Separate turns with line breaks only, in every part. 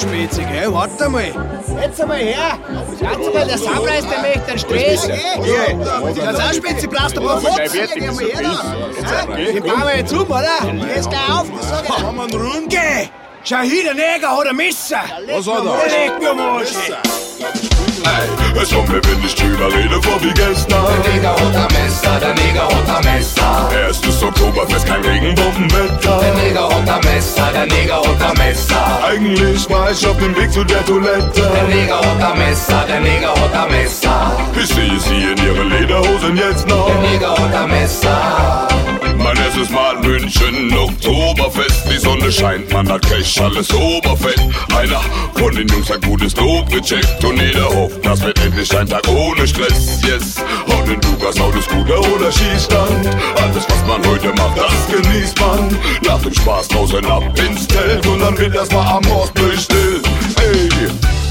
Du Oberspitze, gell? Warte mal.
Jetzt einmal her! Schaut mal, der Sammleister möchte einen Stress!
Das auch Spitze, blast ein paar Fotzen. Geh mal her da. Die bauen wir jetzt um, oder?
Jetzt gleich auf, das sag ich
wir einen Rund? Geh! Schau hier, der Neger hat ein Messer.
Was hat er?
Der legt mir am Arsch.
Ey, es kommt mir, wenn ich drüber rede, vor wie gestern.
Neger hat ein Messer, der Neger ein Messer.
Erstes Oktoberfest, kein Regenbombenwetter.
Der Neger ein Messer, der Neger ein Messer.
Eigentlich war ich auf dem Weg zu der Toilette.
Der Neger ein Messer, der Neger ein Messer.
Ich sehe sie in ihren Lederhosen jetzt noch.
Der Neger ein Messer.
Mein erstes Mal München, Oktoberfest. Die Sonne scheint, man hat Cash, alles oberfett. Einer von den Jungs hat gutes Lob gecheckt. Und jeder hofft, das wird endlich ein Tag ohne Stress. Yes, und in Lukas Auto, Scooter oder Skistand. Alles, was man heute macht, das genießt man. Nach dem Spaß draußen ab ins Zelt. Und dann wird erstmal am Ostbild still. Ey,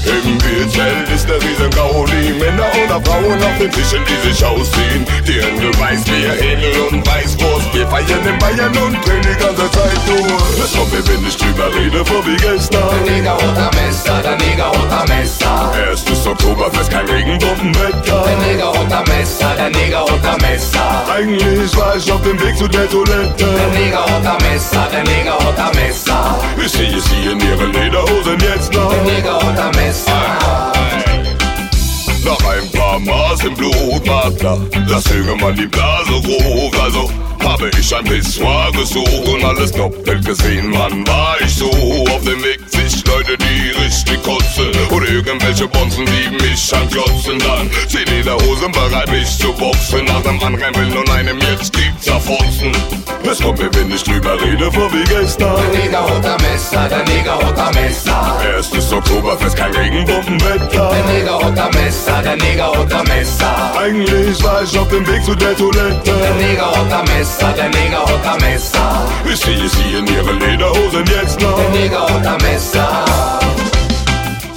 im Bierzelt ist der Riesengaudi. Männer oder Frauen auf den Tischen, die sich ausziehen. Die Hände weiß, Bier, Händel und Weißwurst. Wir feiern in Bayern und drehen die ganze Zeit durch. Es kommt mir, wenn ich drüber rede, vor wie
Der
gestern.
Neger hat ein Messer, der Neger ein Messer.
Erstes Oktoberfest, kein Regenbombenwetter.
Der Neger ein Messer, der Neger ein Messer.
Eigentlich war ich auf dem Weg zu der Toilette.
Der Neger ein Messer, der Neger ein Messer.
Ich sehe sie in ihren Lederhosen jetzt noch.
Der Neger hat ein Messer.
Nach ein paar Maß im Blut war klar, dass irgendwann die Blase hoch. Also habe ich ein Pissoir gesucht und alles doppelt gesehen. Wann war ich so auf dem Weg? Sich Leute, die richtig kotzen oder irgendwelche Bonzen, die mich anklotzen. Dann zieh Lederhosen bereit, mich zu boxen. Nach dem Anrennen und einem jetzt die zerfotzen. Es kommt mir, wenn ich drüber rede, vor wie gestern.
Der Neger ein Messer, der Neger ein Messer.
Erstes Oktoberfest, kein Regenbombenwetter.
Der Neger hat ein Messer, der Neger hat ein Messer.
Eigentlich war ich auf dem Weg zu der Toilette.
Der Neger hat ein Messer, der Neger hat ein Messer.
Ich sehe sie in ihren Lederhosen jetzt noch.
Der Neger hat ein Messer.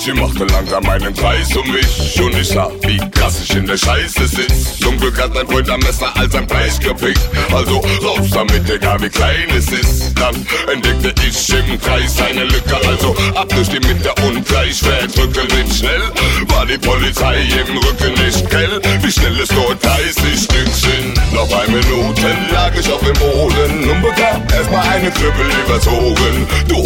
Sie machte langsam einen Kreis um mich und ich sah, wie krass ich in der Scheiße sitz. Zum Glück hat mein Freund am Messer als ein Preis gepickt. Also raus damit, egal wie klein es ist. Dann entdeckte ich im Kreis eine Lücke, also ab durch die Mitte und gleich wegdrücken schnell. War die Polizei im Rücken nicht grell, wie schnell es nur 30 Stück sind. Noch ein Minuten lag ich auf dem Boden und bekam erstmal eine Knüppel überzogen. Du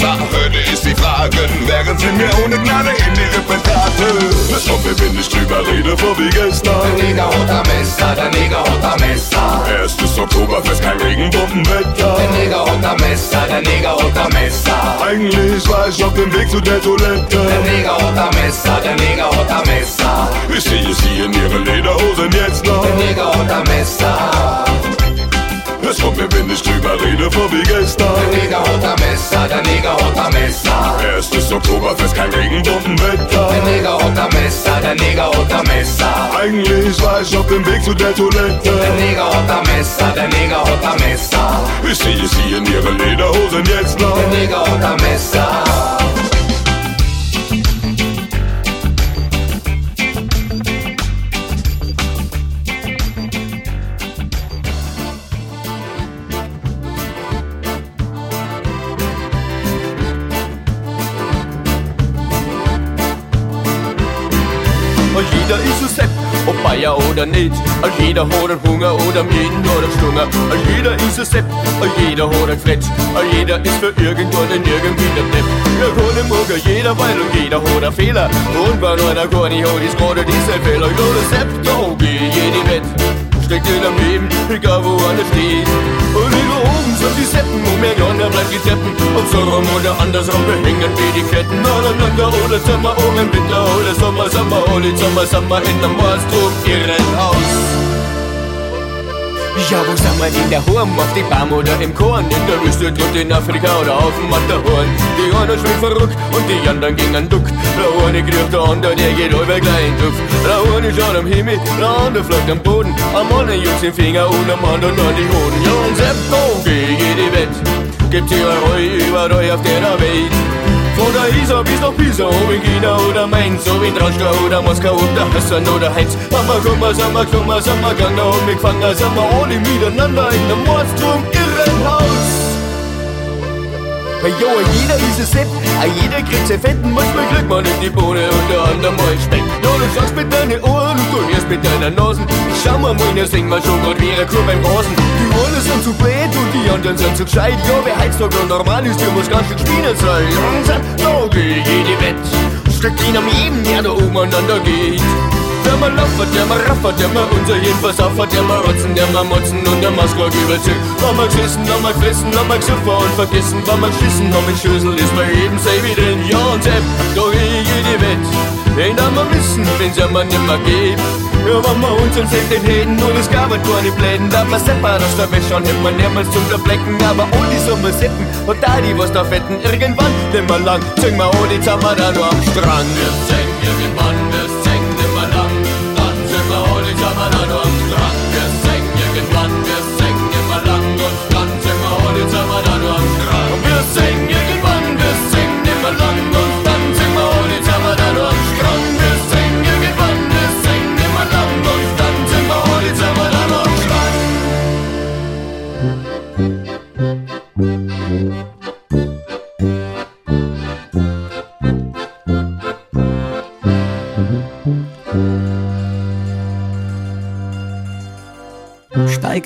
Messer, hörte ich sie fragen, während sie mir ohne Gnade in traten. Es kommt mir, wenn ich drüber rede, vor wie gestern.
Der Neger unter Messer, der Neger unter Messer.
Erstes Oktoberfest, kein Regenbombenwetter.
Der Neger unter Messer, der Neger unter Messer.
Eigentlich war ich auf dem Weg zu der Toilette.
Der Neger unter Messer, der Neger unter Messer.
Ich sehe sie in ihren Lederhosen jetzt noch.
Der Neger unter Messer.
Es kommt mir, wenn ich drüber rede, vor wie gestern.
Der Neger unter Messer, der Neger unter Messer.
Erstes Oktoberfest, kein Regenbombenwetter.
Der Neger unter Messer, der Neger unter Messer.
Eigentlich war ich auf dem Weg zu der Toilette.
Der Neger unter Messer, der Neger unter Messer.
Ich sehe sie in ihren Lederhosen jetzt noch.
Der Neger unter Messer.
Ob oder nicht. Und jeder hat einen Hunger oder jeden oder Stunger. Und jeder ist ein Sepp, und jeder hat einen Fletsch. Und jeder ist für irgendwann und irgendwie der Depp. Ja, kann morgen jeder, weil und jeder hat einen Fehler. Und wenn einer gar nicht hat, ist gerade dieser Fehler. Ja, der Sepp, da geh jede Wett. Steckt in am Leben, egal wo einer steht. Und über oben sind die Seppen und mehr Jonner bleibt die Teppen. Und so rum oder andersrum, wir hängen wie die Ketten. Aneinander Sommer, oben im Winter oder Sommer, Sommer, Oli, Sommer, Sommer in der Morstrom, ihren Haus. Ja, wo sind wir in der Horn? Auf die Baum oder im Korn? In der Wüste, drunten in Afrika oder auf dem Matterhorn? Die einen schwimmen verrückt und die anderen gingen duck. Der eine kriegt der andere, der geht über klein Duft. Der eine schaut am Himmel, der andere fliegt am Boden. Am einen juckt den Finger und am anderen an die Hoden. Ja, und selbst gegen die Wett. Gibt ihr Heu überall auf der Welt. Von der Isar bis nach Pisa, ob in China oder Mainz, ob in Droschka oder Moskau, ob der Hassan oder Heinz. Mama, komm mal, sag mal, komm mal, sag mal, gang und mich fangen, sag mal, alle miteinander in der Mordsturm, Irrenhaus. Hey, jo, jeder ist ein Sepp, jeder kriegt sein Fetten, manchmal kriegt man nicht die Bohne und der andere mal Speck. Ja, du sagst mit deinen Ohren und du hörst mit deiner Nase. Schau mal, meiner singen wir schon grad wie eine Kuh beim Rasen. Einen sind zu blöd und die anderen sind zu gescheit. Ja, wer heutzutage noch normal ist, der muss ganz schön gespielt sein. Da geh jede Wett. Steckt ihn am jedem, der da umeinander geht. Der mal laufen, der mal raffert, der mal unser jedenfalls auffahrt, der mal rotzen, der mal motzen und der mal Skrog überzieht. War mal gesessen, war mal gefressen, war mal gesoffen und vergessen, war mal geschissen, noch mit Schüssel ist bei jedem sei wie drin. Ja und Sepp, da geh jede Wett. Den da mal wissen, wenn's ja mal nimmer geht. Ja, wenn wir uns und Sepp den Häden und es gab ein gar nicht bläden, da man Seppa aus der Wäsche und hätt man niemals zum Verblecken, aber all die Sommer Seppen und da die was da fetten, irgendwann nimmer lang, sing mal all die Zammer da nur am Strand. Wir singen irgendwann, wir singen nimmer lang, dann sind wir all die Zammer da nur am Strand. Wir singen irgendwann, wir singen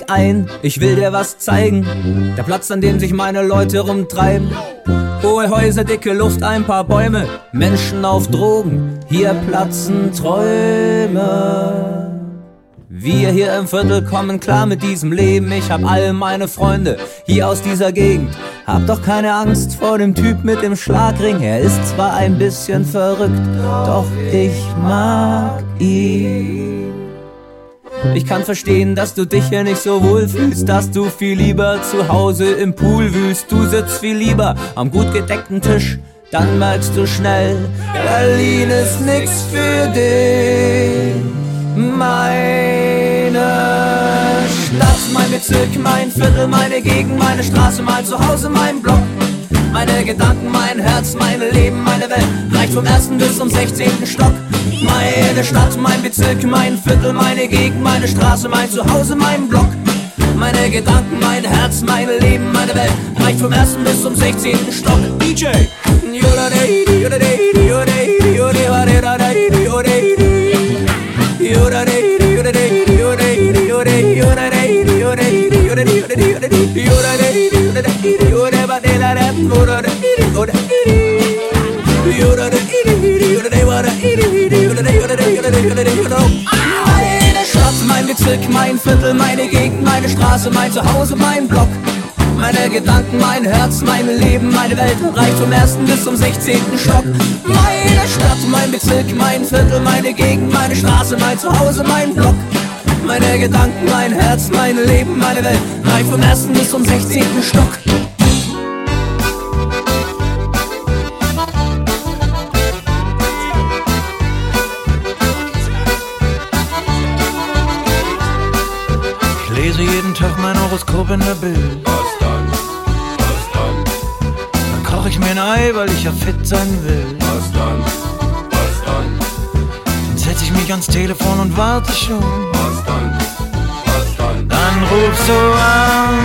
Ein, ich will dir was zeigen. Der Platz, an dem sich meine Leute rumtreiben. Hohe Häuser, dicke Luft, ein paar Bäume. Menschen auf Drogen, hier platzen Träume. Wir hier im Viertel kommen klar mit diesem Leben. Ich hab all meine Freunde hier aus dieser Gegend. Hab doch keine Angst vor dem Typ mit dem Schlagring. Er ist zwar ein bisschen verrückt, doch ich mag ihn. Ich kann verstehen, dass du dich hier nicht so wohl fühlst, dass du viel lieber zu Hause im Pool wühlst. Du sitzt viel lieber am gut gedeckten Tisch, dann merkst du schnell, Berlin ist nix für dich. Meine Stadt, mein Bezirk, mein Viertel, meine Gegend, meine Straße, mein Zuhause, mein Block. Meine Gedanken, mein Herz, mein Leben, meine Welt reicht vom ersten bis zum 16. Stock. Meine Stadt, mein Bezirk, mein Viertel, meine Gegend, meine Straße, mein Zuhause, mein Block. Meine Gedanken, mein Herz, mein Leben, meine Welt reicht vom ersten bis zum 16. Stock. DJ! Meine Stadt, mein Bezirk, mein Viertel, meine Gegend, meine Straße, mein Zuhause, mein Block. Meine Gedanken, mein Herz, mein Leben, meine Welt reicht vom ersten bis zum 16. Stock. Meine Stadt, mein Bezirk, mein Viertel, meine Gegend, meine Straße, mein Zuhause, mein Block. Meine Gedanken, mein Herz, mein Leben, meine Welt reicht vom ersten bis zum 16. Stock.
Jeden Tag mein Horoskop in der Bild.
Was dann? Was dann?
Dann koche ich mir ein Ei, weil ich ja fit sein will.
Was dann? Was dann?
Dann setze ich mich ans Telefon und warte schon.
Was dann? Was dann?
Dann rufst du an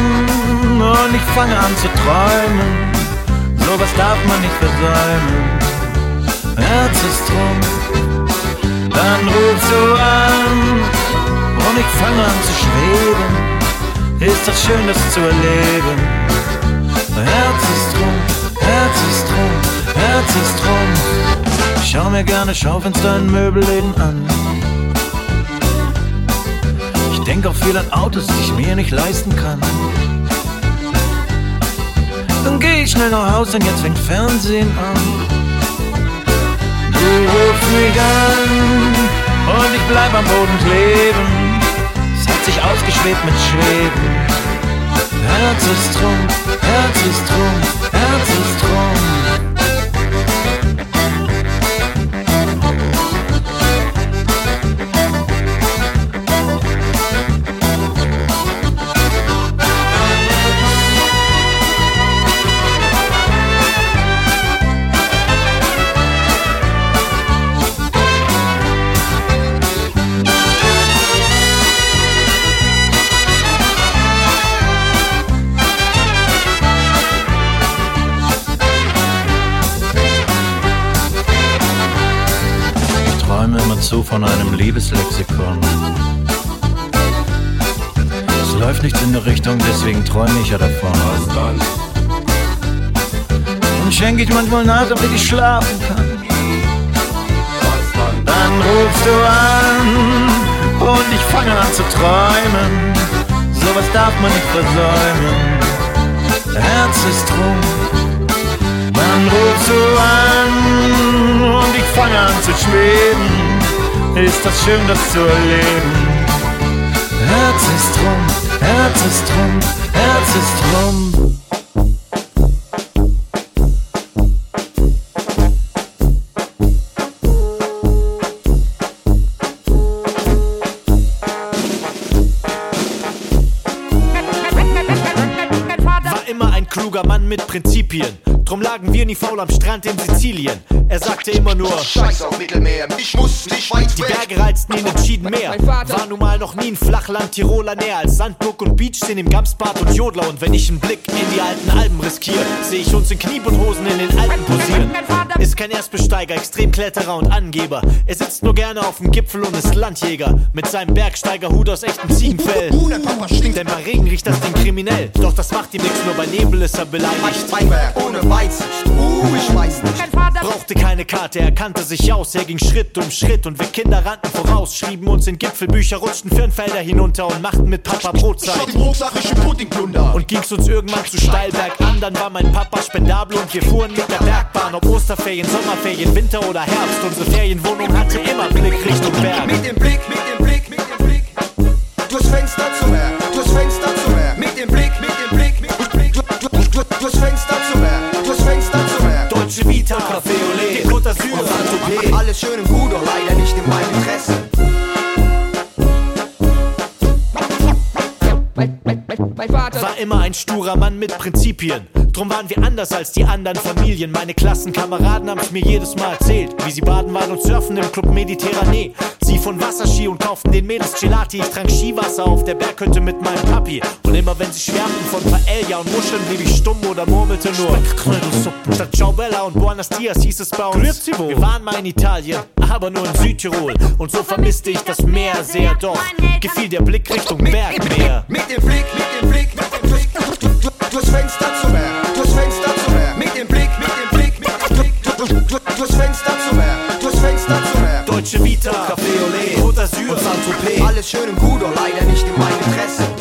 und ich fange an zu träumen. Sowas darf man nicht versäumen. Herz ist drum. Dann rufst du an und ich fange an zu schweben. Ist das schön, das zu erleben. Herz ist drum, Herz ist drum, Herz ist drum. Ich schau mir gerne Schaufenster in Möbelläden an. Ich denk auch viel an Autos, die ich mir nicht leisten kann. Dann geh ich schnell nach Hause, denn jetzt fängt Fernsehen an. Du rufst mich an und ich bleib am Boden kleben. Sich ausgeschwebt mit Schweben. Herz ist drum, Herz ist drum, Herz ist drum. Einem Liebeslexikon. Es läuft nichts in der Richtung, deswegen träume ich ja davon. Und schenke ich manchmal nach, damit ich schlafen kann.
Dann?
Rufst du an und ich fange an zu träumen. Sowas darf man nicht versäumen. Herz ist drum. Dann rufst du an und ich fange an zu schweben. Ist das schön, das zu erleben. Herz ist drum, Herz ist drum, Herz ist drum.
War immer ein kluger Mann mit Prinzipien. Drum lagen wir nie faul am Strand in Sizilien. Er sagte immer nur,
Scheiß auf Mittelmeer, ich muss nicht weit
die. Berge reizten ihn entschieden mehr. War nun mal noch nie ein Flachland Tiroler näher als Sandburg und Beach, stehen im Gamsbad und Jodler. Und wenn ich einen Blick in die alten Alben riskiere, sehe ich uns in Kniebundhosen in den Alpen posieren. Ist kein Erstbesteiger, Extremkletterer und Angeber. Er sitzt nur gerne auf dem Gipfel und ist Landjäger. Mit seinem Bergsteigerhut aus echtem Ziegenfell.
Uh, der Papa stinkt.
Denn bei Regen riecht das Ding kriminell. Doch das macht ihm nichts, nur bei Nebel ist er beleidigt.
Ohne Weitsicht. Uh, ich weiß nicht.
Brauchte keine Karte, er kannte sich aus. Er ging Schritt um Schritt und wir Kinder rannten voraus. Schrieben uns in Gipfelbücher, rutschten Firnfelder hinunter und machten mit Papa Brotzeit.
die hochsachliche Puddingplunder.
Und ging's uns irgendwann zu steil bergan, dann war mein Papa spendabel und wir fuhren mit der Bergbahn. Ob Osterferien, Sommerferien, Winter oder Herbst, unsere Ferienwohnung hatte immer Blick Richtung Berg.
Mit dem Blick, mit dem Blick, mit dem Blick. Durchs Fenster zum Meer,
Deutsche Vita, Café Olé, Côte d'Azur.
Alles schön und gut, doch leider nicht in meinem Interesse.
War immer ein sturer Mann mit Prinzipien. Drum waren wir anders als die anderen Familien. Meine Klassenkameraden haben's mir jedes Mal erzählt, wie sie baden waren und surfen im Club Mediterranee. Sie von Wasserski und kauften den Mädels Gelati. Ich trank Skiwasser auf der Berghütte mit meinem Papi. Und immer wenn sie schwärmten von Paella und Muscheln, blieb ich stumm oder murmelte nur. Statt Ciao Bella und Buenos Dias hieß es bei uns. Wir waren mal in Italien, aber nur in Südtirol. Und so vermisste ich das Meer sehr doch. Gefiel der Blick Richtung Bergmeer.
Mit dem Blick, mit dem Blick, mit dem Blick. Durchs Fenster zum Meer, durchs Fenster zum Meer. Mit dem Blick, mit dem Blick, mit dem Blick. Durchs Fenster zum Meer, durchs Fenster zum Meer.
Deutsche Vita, D'Azur, Saint-Tropez.
Alles schön und gut, doch leider nicht in meinem Interesse.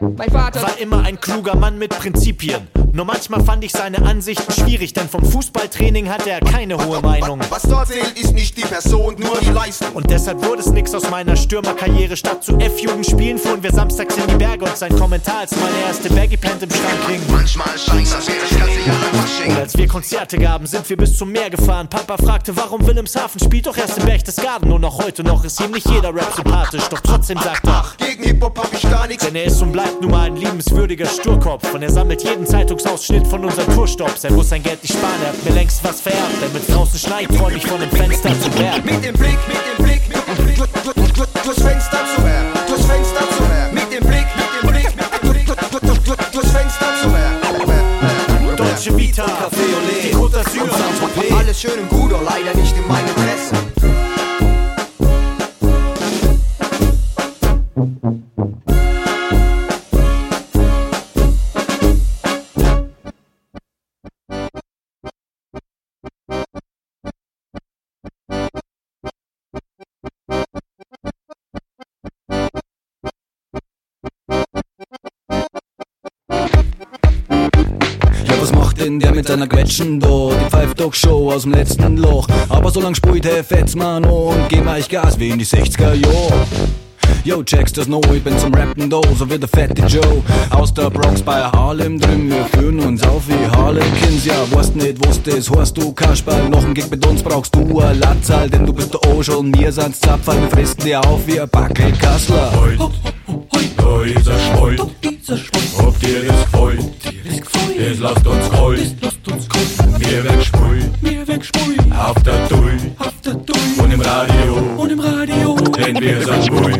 War immer ein kluger Mann mit Prinzipien. Nur manchmal fand ich seine Ansichten schwierig, denn vom Fußballtraining hatte er keine hohe Meinung.
Was dort zählt, ist nicht die Person, nur die Leistung.
Und deshalb wurde es nix aus meiner Stürmerkarriere. Statt zu F-Jugendspielen fuhren wir samstags in die Berge und sein Kommentar, als meine erste Baggy Pant im Schrank hing.
Manchmal scheint das wäre das.
Und als wir Konzerte gaben, sind wir bis zum Meer gefahren. Papa fragte, warum Wilhelmshaven spielt doch erst in Berchtesgaden. Nur noch heute noch ist ihm nicht jeder Rap sympathisch, doch trotzdem sagt er,
Gegen Hip-Hop hab ich gar nichts.
denn er ist und bleibt nun mal ein liebenswürdiger Sturkopf. Und er sammelt jeden Zeitungsausschnitt von unseren Tourstops. Er muss sein Geld nicht sparen, er hat mir längst was vererbt. Denn mit draußen schneit, träum ich von dem Fenster zum Berg.
Mit dem Blick, mit dem Blick, mit dem Blick. Durch- durch- durch- Durchs Fenster zum Meer, durchs Fenster zum Meer. Mit dem Blick, mit dem Blick, mit dem Blick. Durch- durch- durch- Durchs Fenster zum Meer.
Deutsche Vita, Café Olé, die Côte d'Azur.
Alles schön und gut, doch leider nicht in meinem Interesse.
Seiner Quetschen da? Die pfeift doch Show aus dem letzten Loch. Aber so lang spielt er fetz man noch und geben euch Gas wie in die 60er Jahre. Yo, checks das noch, ich bin zum Rappen da, so wie der fette Joe. Aus der Bronx bei Harlem drin, wir führen uns auf wie Harlequins. Ja, weißt nicht, was das heißt, du Kasperl. Noch ein Gig mit uns brauchst du a Latzal, denn du bist der Osch und wir sind's Zapferl. Wir fressen dir auf wie ein Backel Kassler.
Da ist er schwoll, ob dir das gefällt, das lasst uns kalt, wir werden schwul, auf der Tui, und im Radio, denn wir sind wohl.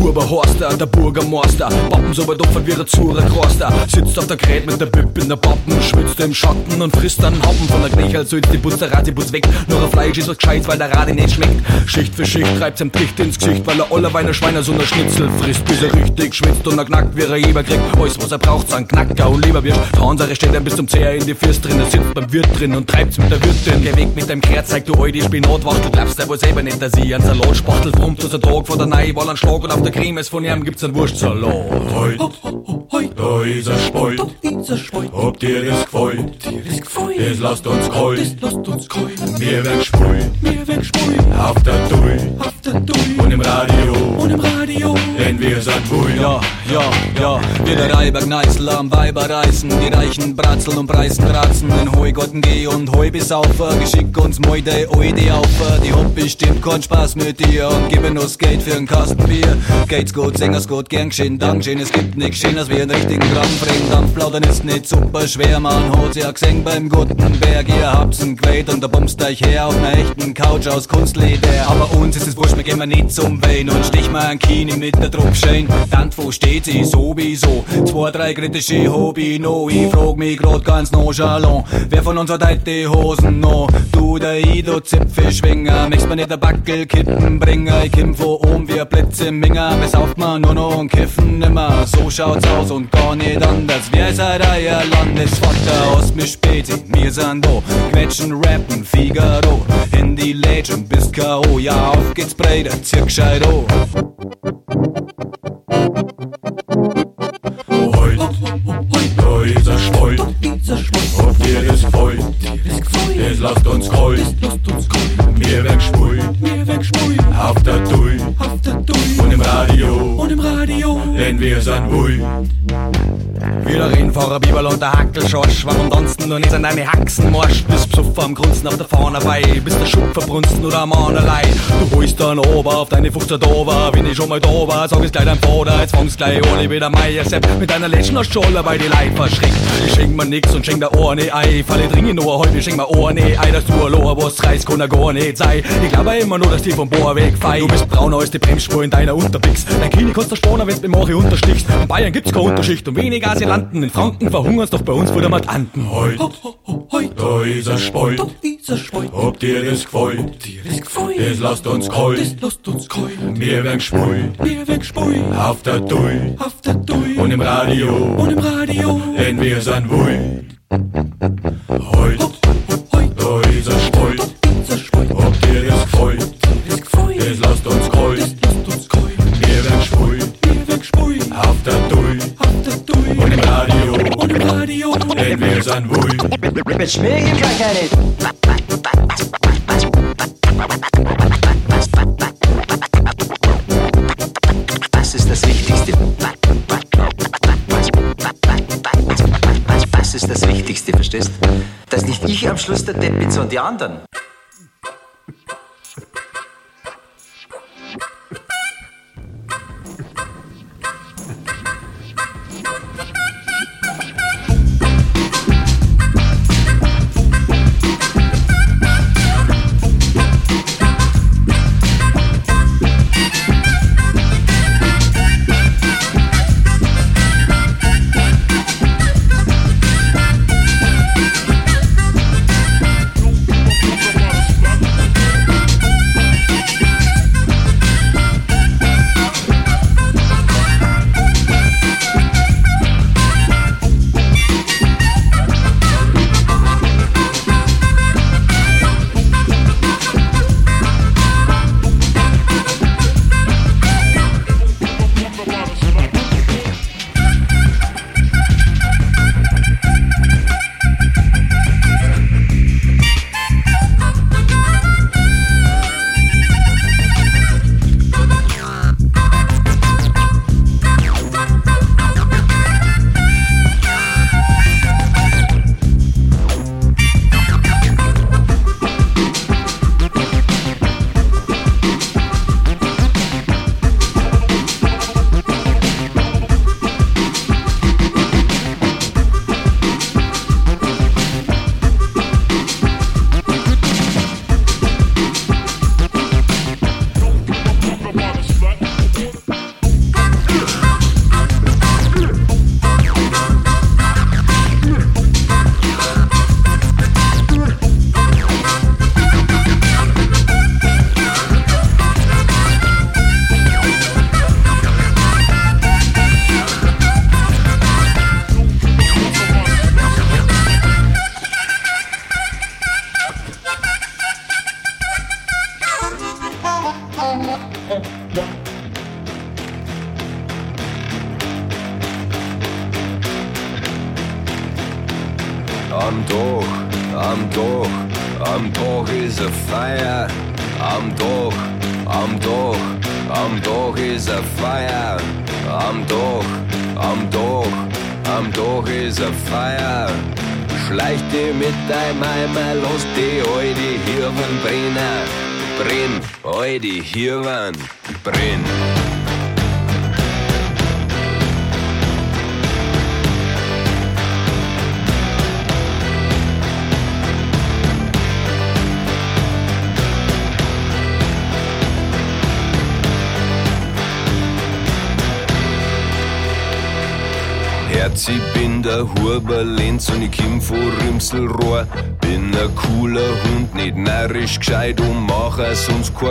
Burberhorster, der Bürgermeister Pappen so weit opfert wie der Zura-Kroster Sitzt auf der Krät mit der Bib in der Pappen Schwitzt im Schatten und frisst einen Happen Von der Knechel so die Bus, der Radibus weg. Nur ein Fleisch ist was gescheit, weil der Radi nicht schmeckt. Schicht für Schicht treibt's ihm dicht ins Gesicht Weil er alle Weine Schweine so ne Schnitzel frisst Bis er richtig schwitzt und er knackt, wie er Eber kriegt. Alles was er braucht, sind Knacker und Leberwürst. Hansere steht dann bis zum Zeher in die Fürst drin. Er sitzt beim Wirt drin und treibt's mit der Wirtin. Geh weg mit deinem Kreuz, zeig du all die Spinatwachtel Glaubst du wohl selber nicht, dass ich einen Salat spachtel Brummt aus der Tag vor der Neuwahl einen Schlag Und auf der Cremes von ihm gibt's einen Wurstsalat.
Heut, da ist er spoilt, ob dir das gefällt, das lasst uns kalt, wir werden schwul, auf der Tui, und im Radio, denn wir sind wohl.
Ja, ja, ja, wie der Reiber Gneißel am Weiber reißen. Die Reichen bratzeln und preisen kratzen. In Heugotten geh und Heu besaufen Geschick uns Moide, Oide auf. Die Hop bestimmt keinen Spaß mit dir. Und geben uns Geld für ein Kasten Bier. Geht's gut, singen's gut, gern geschehen, Dankeschön Es gibt nix Schönes wie einen richtigen Gramm Dann plaudern ist nicht super schwer. Man hat's ja gesehen beim Gutenberg Ihr habt's ein Quät und da bummst euch her Auf einer echten Couch aus Kunstleder. Aber uns ist es wurscht, wir gehen mal nicht zum Wein Und stich mal ein Kini mit der Druckschein Dann wo steht sie? Sowieso. Zwei, drei kritische Hobby no Ich frag mich grad ganz nonchalant Wer von uns hat heute die Hosen no? Du, der Ido, Zipfelschwinger Möchtest mir nicht der Backelkittenbringer Ich komm von oben wie ein Blitz im Minger Besauft man nur noch und kiffen nimmer. So schaut's aus und gar nicht anders. Wir seid euer Landesvater? Aus mir Spezi Wir sind da, quetschen, rappen, Figaro. In die Legend bis K.O. Ja, auf geht's breiter, an.
Heut, da ist er schwoll, ob dir das gefällt, das lasst uns wir werden schwul, auf der Tui, und im Radio, denn wir sind wohl.
Jeder Rennfahrer, Biberl und der Hackelschorsch. Warum tanzen du nicht an deine Haxen morscht? Bist Psuffer am Grunzen auf der Fahne bei. Bist der Schupf verbrunsten oder am Mannerlei. Du holst dann ober auf deine 15 Dover. Wenn ich schon mal da war, sag ich's gleich deinem Vater. Jetzt fangst gleich ohne wieder Meier Sepp. Mit deiner letzten Scholle bei die Leib verschreckt. Ich schenk mir nix und schenk der Ohren Ei. Falle dringend nur heute, schenk mir Ohren Ei. Dass du ein was reißt, kann er gar nicht sein. Ich glaube immer nur, dass die vom Bohr wegfei. Du bist brauner als die Bremsspur in deiner Unterbix. Dein Kini kannst du sparen, wenn's beim Mache unterstichst. In Bayern gibt's keine Unterschicht und weniger Asylanten. In Franken verhungert's doch bei uns vor der Matanten.
Heut, da ist ein Spoil. Ob dir das gefällt, das lasst uns kalt. Wir werden gespult, auf der Dui und im Radio, denn wir sind wild. Heut, da ist ein Spoil. Ob dir das gefällt, das lasst uns kalt. Wir werden gespult, auf der Dui und im Radio, denn wir sind wild.
Mit Schmierigen kann ich nicht.
Was ist das Wichtigste? Was ist das Wichtigste, verstehst? Dass nicht ich am Schluss der Depp bin, sondern die anderen.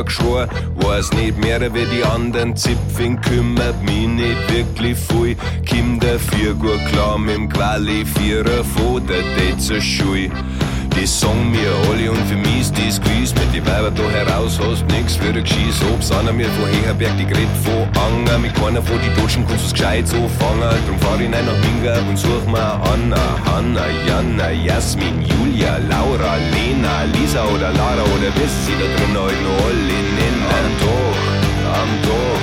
Geschrei. Weiß nicht mehr wie die anderen Zipfing, kümmert den Geschiss. Ob's einer mir von Heherberg, die gret von Anger. Mit keiner von die Deutschen kannst du's gescheit so fangen. Drum fahr ich rein nach Minga und such mir Anna, Hanna, Janna, Jasmin, Julia, Laura, Lena, Lisa oder Lara oder wisst sie da drin heute noch alle nennen. Am Tag, am Tag,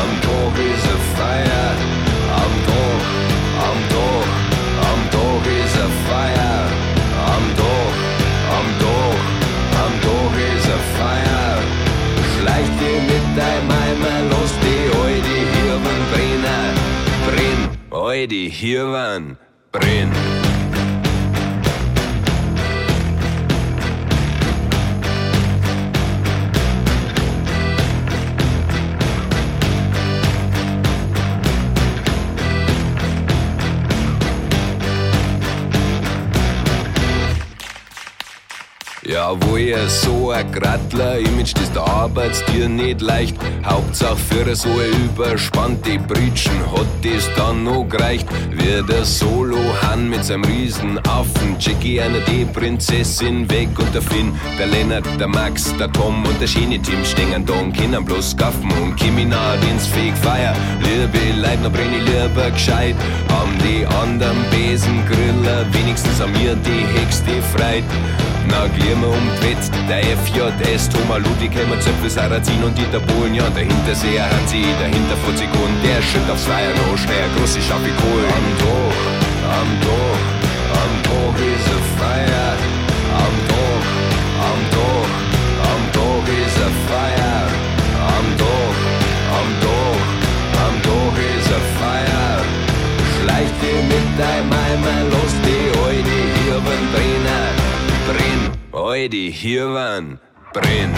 am Tag ist a Feier. Heute hier waren, brenn. Ja, wo ihr so ein Grattler Image, das der Arbeits dir nicht leicht. Hauptsache für so eine überspannte Britschen hat das dann noch gereicht. Wie der Solo-Han mit seinem Riesenaffen, Jackie einer die Prinzessin weg und der Finn, der Lennart, der Max, der Tom und der Schiene-Team stehen da und können bloß gaffen und Kimi nah ins Fegfeier. Liebe Leute, noch brenn ich lieber gescheit. Haben die anderen Besengriller wenigstens an mir die Hexte freit. Na, um die Wett, der FJS, Thomas Ludwig, Helmer Zöpfel, Sarazin und Dieter Bohlen, ja, dahinter Seher Hansi, dahinter Futzikon, der schütt aufs Feier noch schnell, große Schaffi Kohl. Am Doch, am Doch, am Doch ist a Feier, am Doch, am Doch, am Doch ist a Feier, am Doch, am Doch, am Doch ist a Feier. Schleicht dir mit deinem Eimer los, die heute hier beim Brenn, heute hier waren, brenn.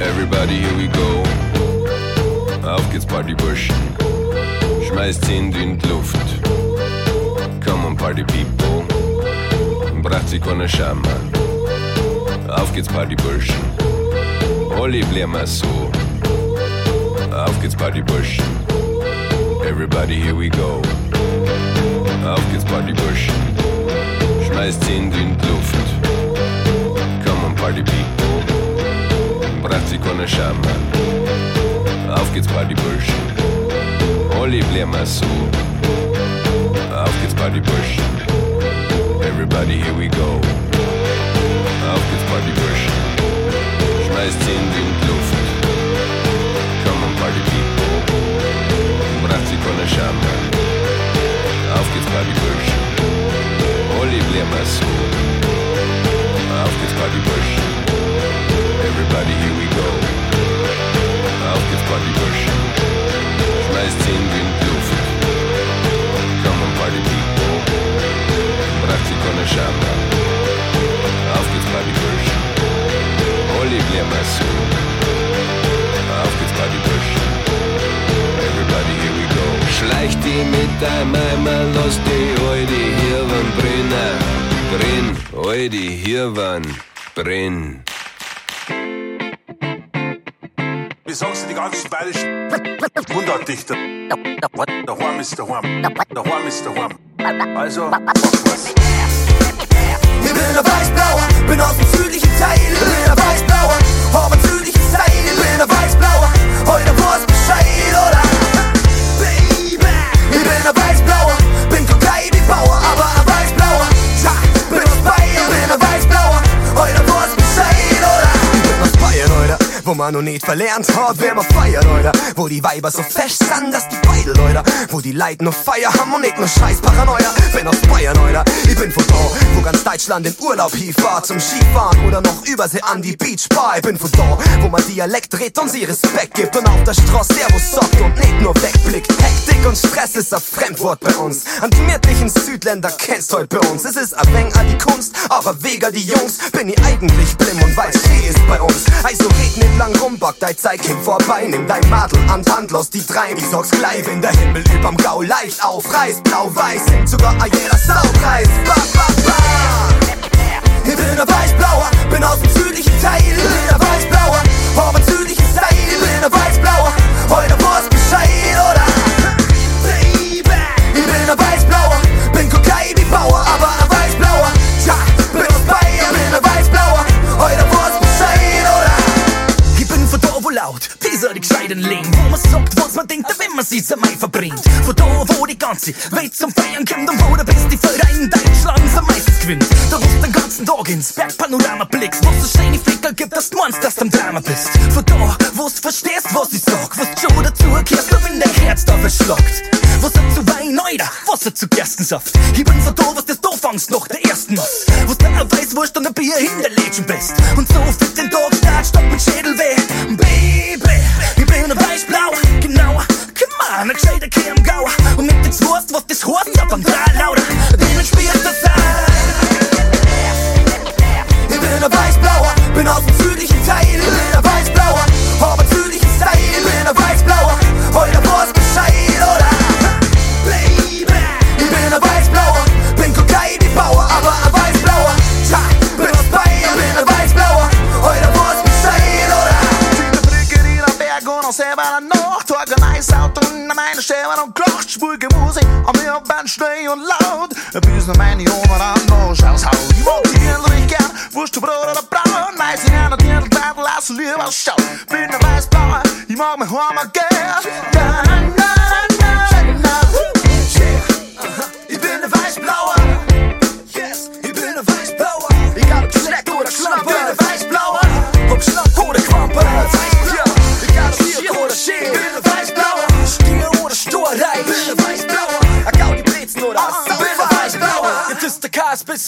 Everybody, here we go. Auf geht's Partyburschen. Schmeißt sie in die Luft. Come on, Party People braucht sich keine Scham. Auf geht's Partyburschen, alle bleiben so. Auf geht's Partyburschen, everybody here we go. Auf geht's Partyburschen, schmeißt sie in die Luft. Come on Party People, braucht sich keine Scham. Auf geht's Partyburschen, alle bleiben so. Auf geht's Partyburschen. Everybody, here we go. Auf geht's Partyburschen. Schmeißt sie in die Luft. Come on, Party People. Braucht sie keine Scham. Auf geht's Partyburschen. Alle bleiben so. Auf geht's Partyburschen. Everybody, here we go. Auf geht's Partyburschen. Schmeißt sie in die Luft. Scham. Auf geht's Partyburschen, alle bleiben so. Auf geht's Partyburschen, everybody here we go. Schleich die mit deinem Eimer, lass die heute hier wann brennen. Brenn, heute hier wann brenn.
Wie sagst du die ganzen bayerischen Mundartdichter? Daheim ist daheim. Daheim ist daheim. Also, mach was.
Dem man nicht verlernt hat, wer man feiert, oder? Wo die Weiber so fest sind, dass die beide, Leute. Wo die Leute noch Feier haben und nicht nur scheiß Paranoia. Bin aus Bayern, oder? Ich bin von da, wo ganz Deutschland in Urlaub hinfahrt zum Skifahren oder noch Übersee an die Beach Bar. Ich bin von da, wo man Dialekt redet und sie Respekt gibt und auf der Straße Servus sagt und nicht nur wegblickt. Hektik und Stress ist ein Fremdwort bei uns. An gemütlichen Südländer kennst heute bei uns. Es ist ein wenig an die Kunst, aber wegen die Jungs bin ich eigentlich blimm und weiß, Ski ist bei uns. Also red nicht lang rum, back dein Zeig hin vorbei, nimm dein Madel an Hand, los die drei. Ich sag's gleich, wenn der Himmel überm Gau leicht aufreißt, blau-weiß, singt sogar a jeder Saupreis. Ba, ba, ba. Ich bin ein Weißblauer, bin aus dem südlichen Teil. Ich bin ein Weißblauer, ein südliches Style. Ich bin ein Weißblauer, heute
20. Weil zum Feiern kommt und wo der beste Verein Deutschlands am meisten gewinnt. Da wo den ganzen Tag ins Bergpanorama blickst, wo es schöne Flecker gibt, dass du meinst, dass du am Drama bist. Von da, wo du verstehst, was ich sag, was schon dazugehörst, da bin
der Herz da verschluckt. Was hat zu Wein, Neuder, was hat zu Gerstensaft? Ich bin von da, was du da fangst, nach der ersten Mass. Wo du weiß, wo du ein Bier hinterlädchen bist. Und so fit den Tag, da stopp mit Schädel weh.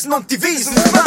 Kasbissen und die Wiesen.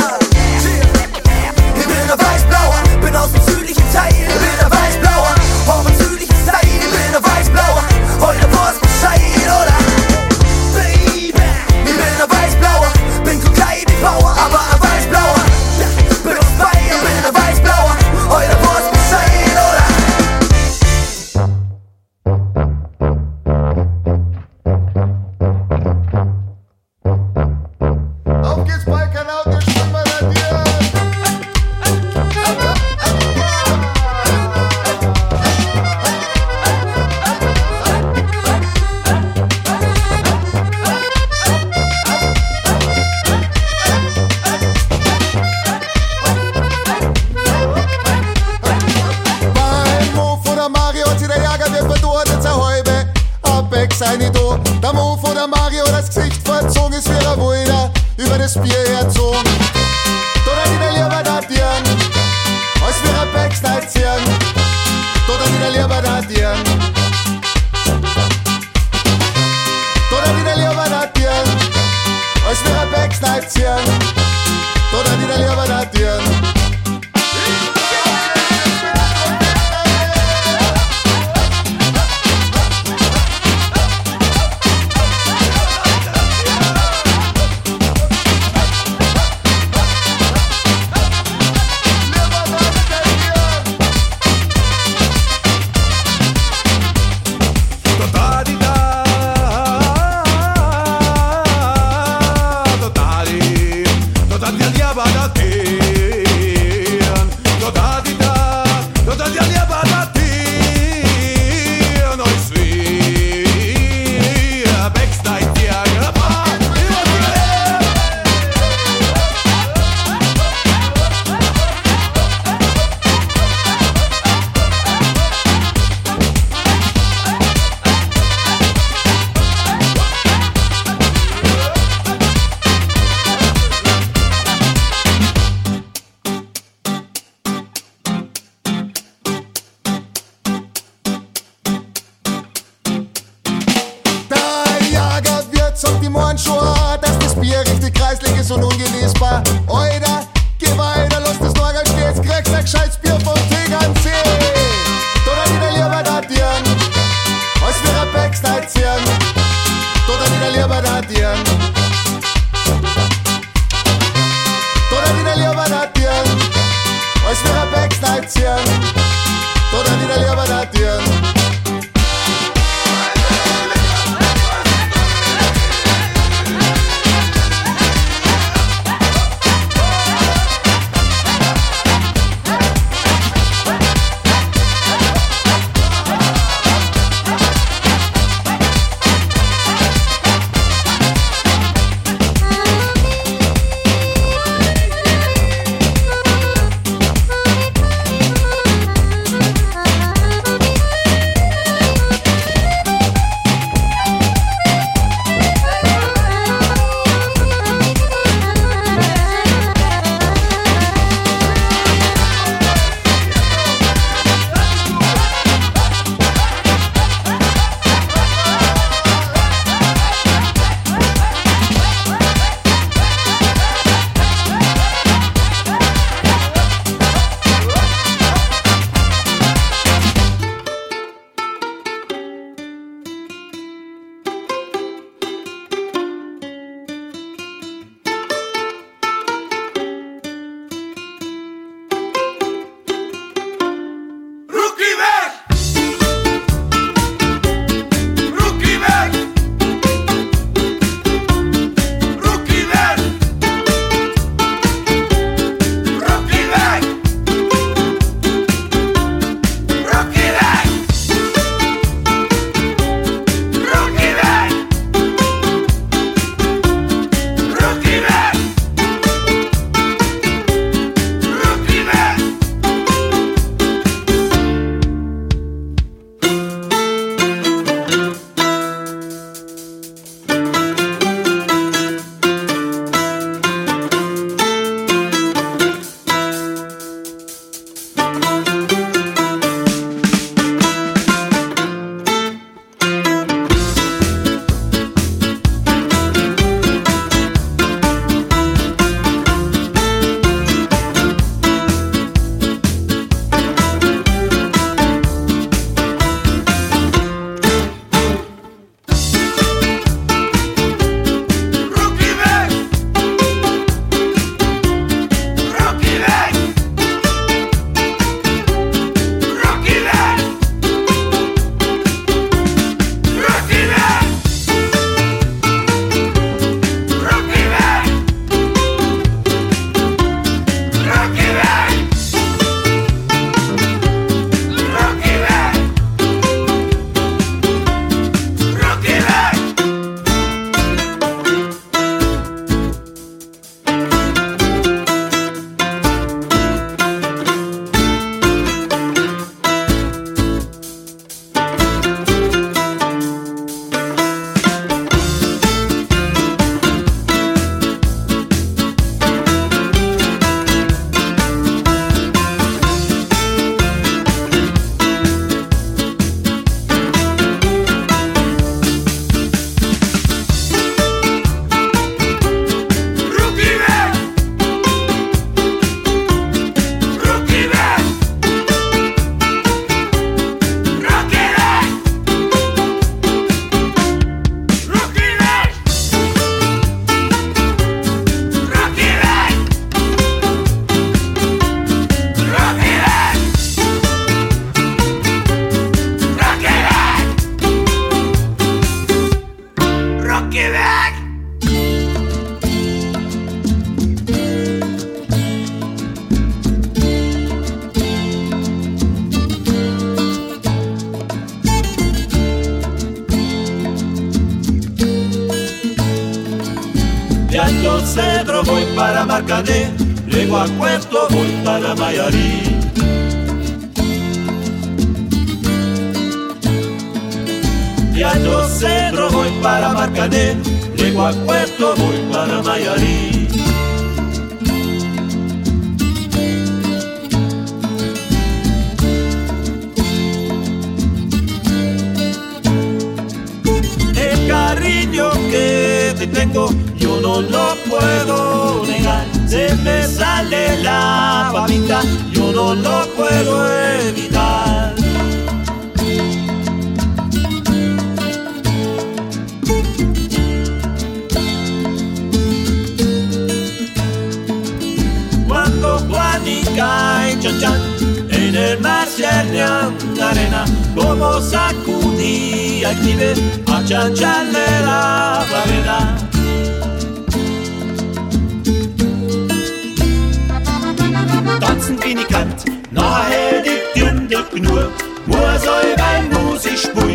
Tanzen ist jetzt aus, nachher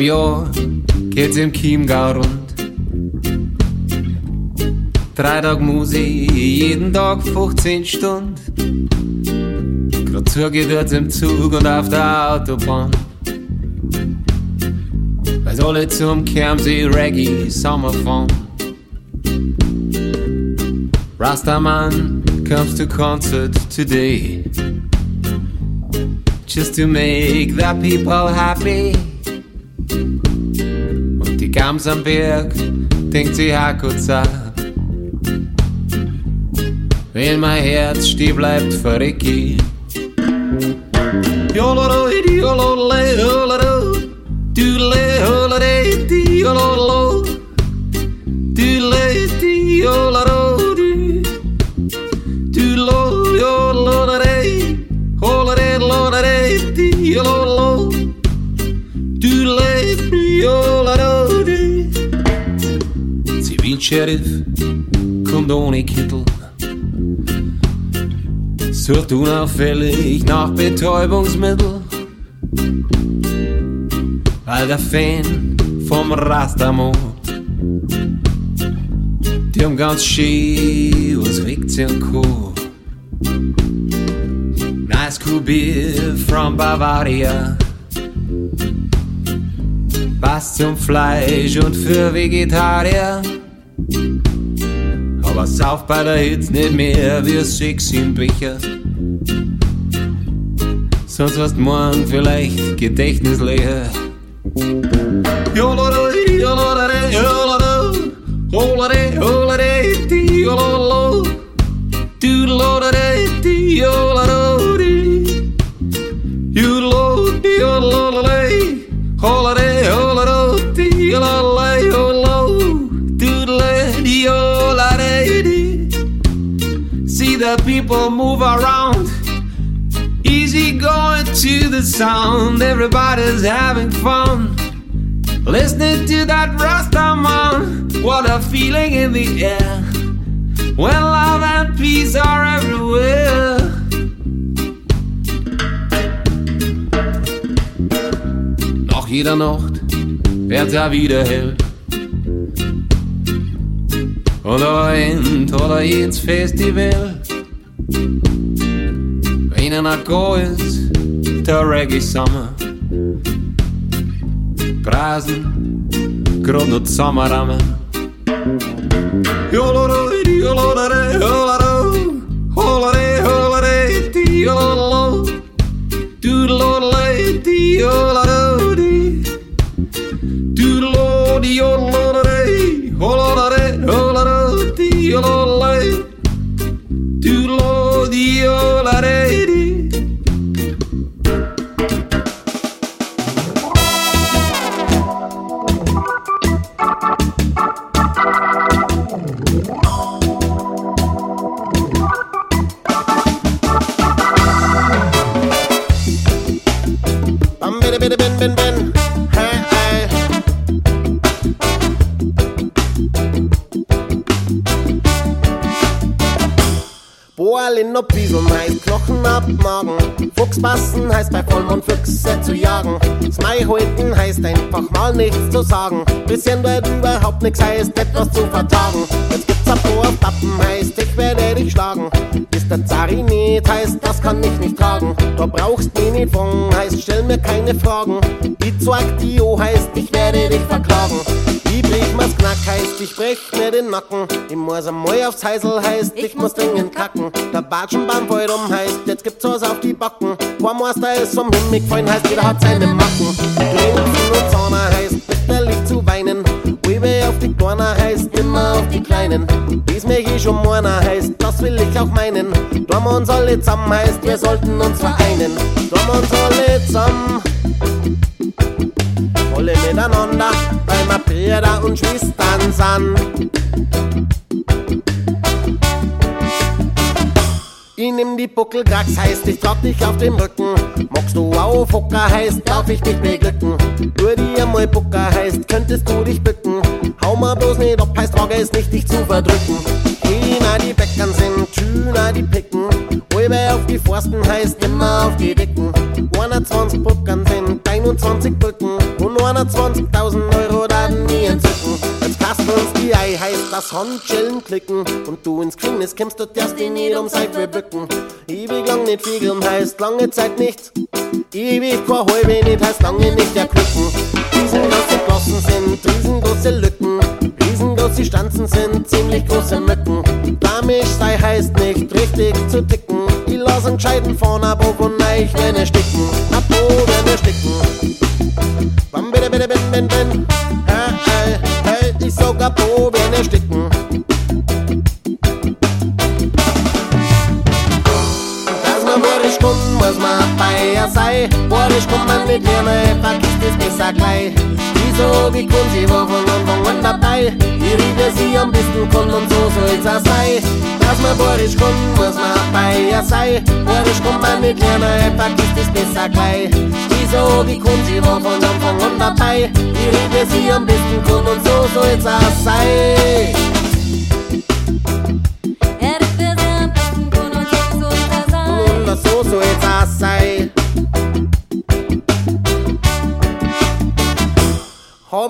80 Jahr geht's im Chiemgau rund. Drei Tag Musik, jeden Tag 15 Stunden. Grad zugedürzt im Zug und auf der Autobahn. Weil alle zum Chiemsee Reggae Sommer fahren. Rastaman comes to concert today. Just to make the people happy. Gams am Berg denkt sie Hakuza. Wenn mein Herz stehen bleibt für Ricky. Zivilsheriff kommt ohne Kittel. Sucht unauffällig nach Betäubungsmittel. Alter Fan vom Rastamo. Die haben ganz schön Wickt's und Co. Nice cool beer from Bavaria. Was zum Fleisch und für Vegetarier. Bei der Hitze nicht mehr wie sechs im Becher. Sonst wirst morgen vielleicht gedächtnisleer. Everybody's having fun. Listening to that Rastaman, what a feeling in the air. When love and peace are everywhere. Nach jeder Nacht wird's ja wieder hell. Und ein oder jedes Festival. Wenn einer go ist, der Reggae Summer
prazn, krov nad Samarama. Jolorori, jolorare, jolorare. Mal nichts zu sagen. Bisschen wird überhaupt nichts heißt etwas zu vertagen. Jetzt gibt's ein paar Pappen heißt ich werde dich schlagen. Der Zari nicht heißt das kann ich nicht tragen. Du brauchst mich nicht fangen heißt stell mir keine Fragen. Die Zoaktio heißt ich werde dich verklagen. Die Briefmaß knack heißt, ich brech mir den Nacken. Ich muss einmal aufs Heisel heißt, ich muss dringend kacken. Der Batschen beim Feudum heißt, jetzt gibt's was auf die Backen. Vormeister ist vom Himmel gefallen, heißt, jeder hat seine Macken. Grinsen und Zahner heißt, bitterlich zu weinen. Ui, weinen. Wie's mich eh schon morgen heißt, das will ich auch meinen. Drum uns alle zusammen heißt, wir sollten uns vereinen. Drum uns alle zusammen. Alle miteinander, weil wir Brüder und Schwestern sind. Ich nimm die Buckelkracks, heißt ich trag dich auf dem Rücken. Magst du auch Fucker, heißt darf ich dich beglücken. Nur dir mal Bucker heißt, könntest du dich bücken. Hau mal bloß nicht ab, heißt trage es nicht, dich zu verdrücken. China die Bäckern sind, Tüner die Picken. Halbe auf die Forsten heißt immer auf die Dicken. 120 Buckern sind 21 Brücken. Und 120.000 Euro da nie entzücken. Jetzt kasst uns die Ei, heißt das Handschellen klicken. Und du ins Gefängnis kommst, du darfst dich nicht um Seife bücken. Ewig lang nicht fiegeln heißt lange Zeit nicht. Ewig vor halbe nicht heißt lange nicht erquicken. Riesengroße Glossen sind riesengroße Lücken. Riesengroße Stanzen sind ziemlich große Mücken. Damisch sei heißt nicht richtig zu lass einen Scheiden vorne ab und neich, wenn er sticken. Ab wenn er sticken. Bam, bitte, bitte, bin, bin, bin. Hey, hey, hey, ich sag ab wenn er sticken. Bei ihr sein. Boris kommt man mit Lierne, vergisst es besser gleich. Wieso, wie kommt sie war von Anfang an dabei? Wie riebe sie am besten kann und so soll's auch sein. Dass man Boris kommt, muss man bei ihr sein. Boris kommt man mit Lierne, vergisst es besser gleich. Wieso, wie kommt sie war von Anfang an dabei? Wie riebe sie am besten kann und so soll's auch sein. Und so soll's auch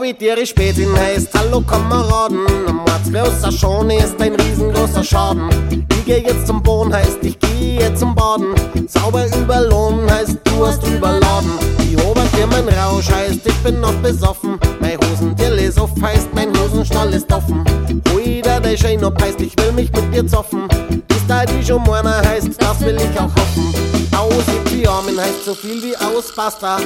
ich dir Spätin heißt Hallo Kameraden. Ein mordsgroßer Schon ist ein riesengroßer Schaden. Ich geh jetzt zum Boden heißt ich gehe zum Baden. Sauber überlohnen heißt du hast überladen. Die Oberfirmen Rausch heißt ich bin noch besoffen. Mein Hosendirl ist auf heißt mein Hosenstall ist offen. Wieder der Schein ob heißt ich will mich mit dir zoffen. Ist da die schon morgen heißt das will ich auch hoffen. Aus wie Armen heißt so viel wie aus Basta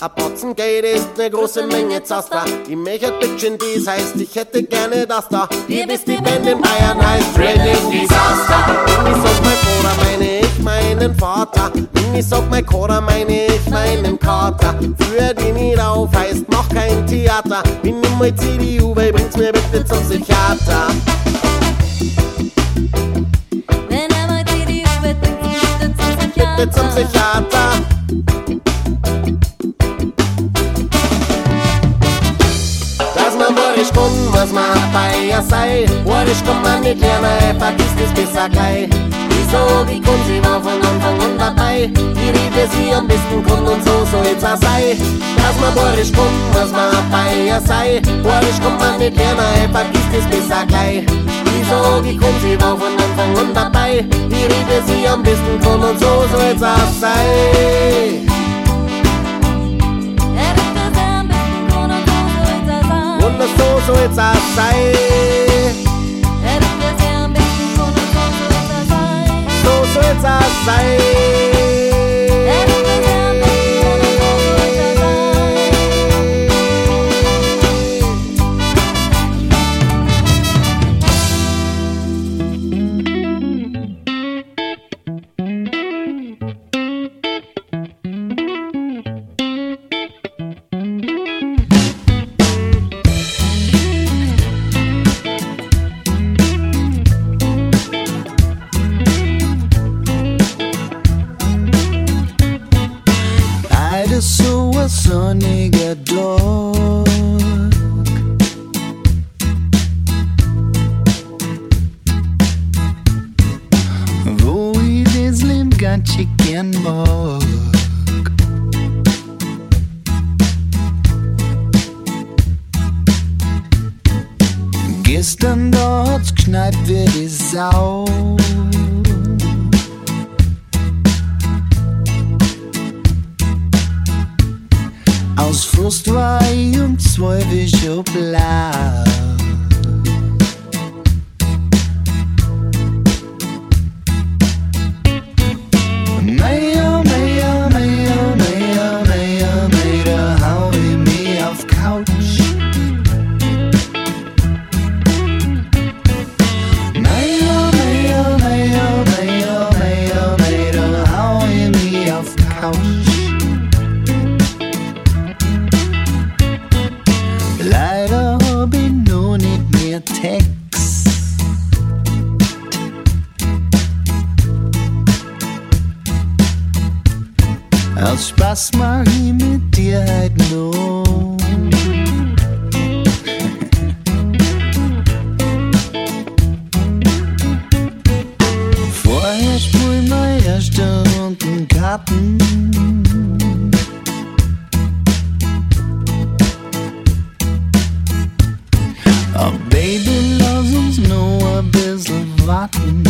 ein Batzen Geld ist ne große Menge Zaster. Ich möchte bitchen dies heißt, ich hätte gerne das da. Wie bist die Band in Bayern heißt Training Disaster. Wenn ich sag mein Bruder, meine ich meinen Vater. Wenn ich sag mein Koder, meine ich meinen Kater. Für die nicht auf heißt, mach kein Theater. Wenn ich mal CDU, weil bring's mir bitte zum Psychiater. Bitte zum Psychiater. Dass man nicht lernen, vergisst es besser gleich. Wieso, wie kommt sie war von Anfang an dabei? Die Liebe sie am besten kommt und so auch sein. Dass man Boris kommt man nicht lernen, vergisst es besser gleich. Wieso, wie kommt sie war von Anfang an dabei? Die Liebe sie am besten kommt und so. Und so soll's auch sein. So soll's auch
Aus Spaß mach ich mit dir halt nur. Vorher spul mal erste Runden Karten. Oh Baby, lass uns nur ein bisschen warten.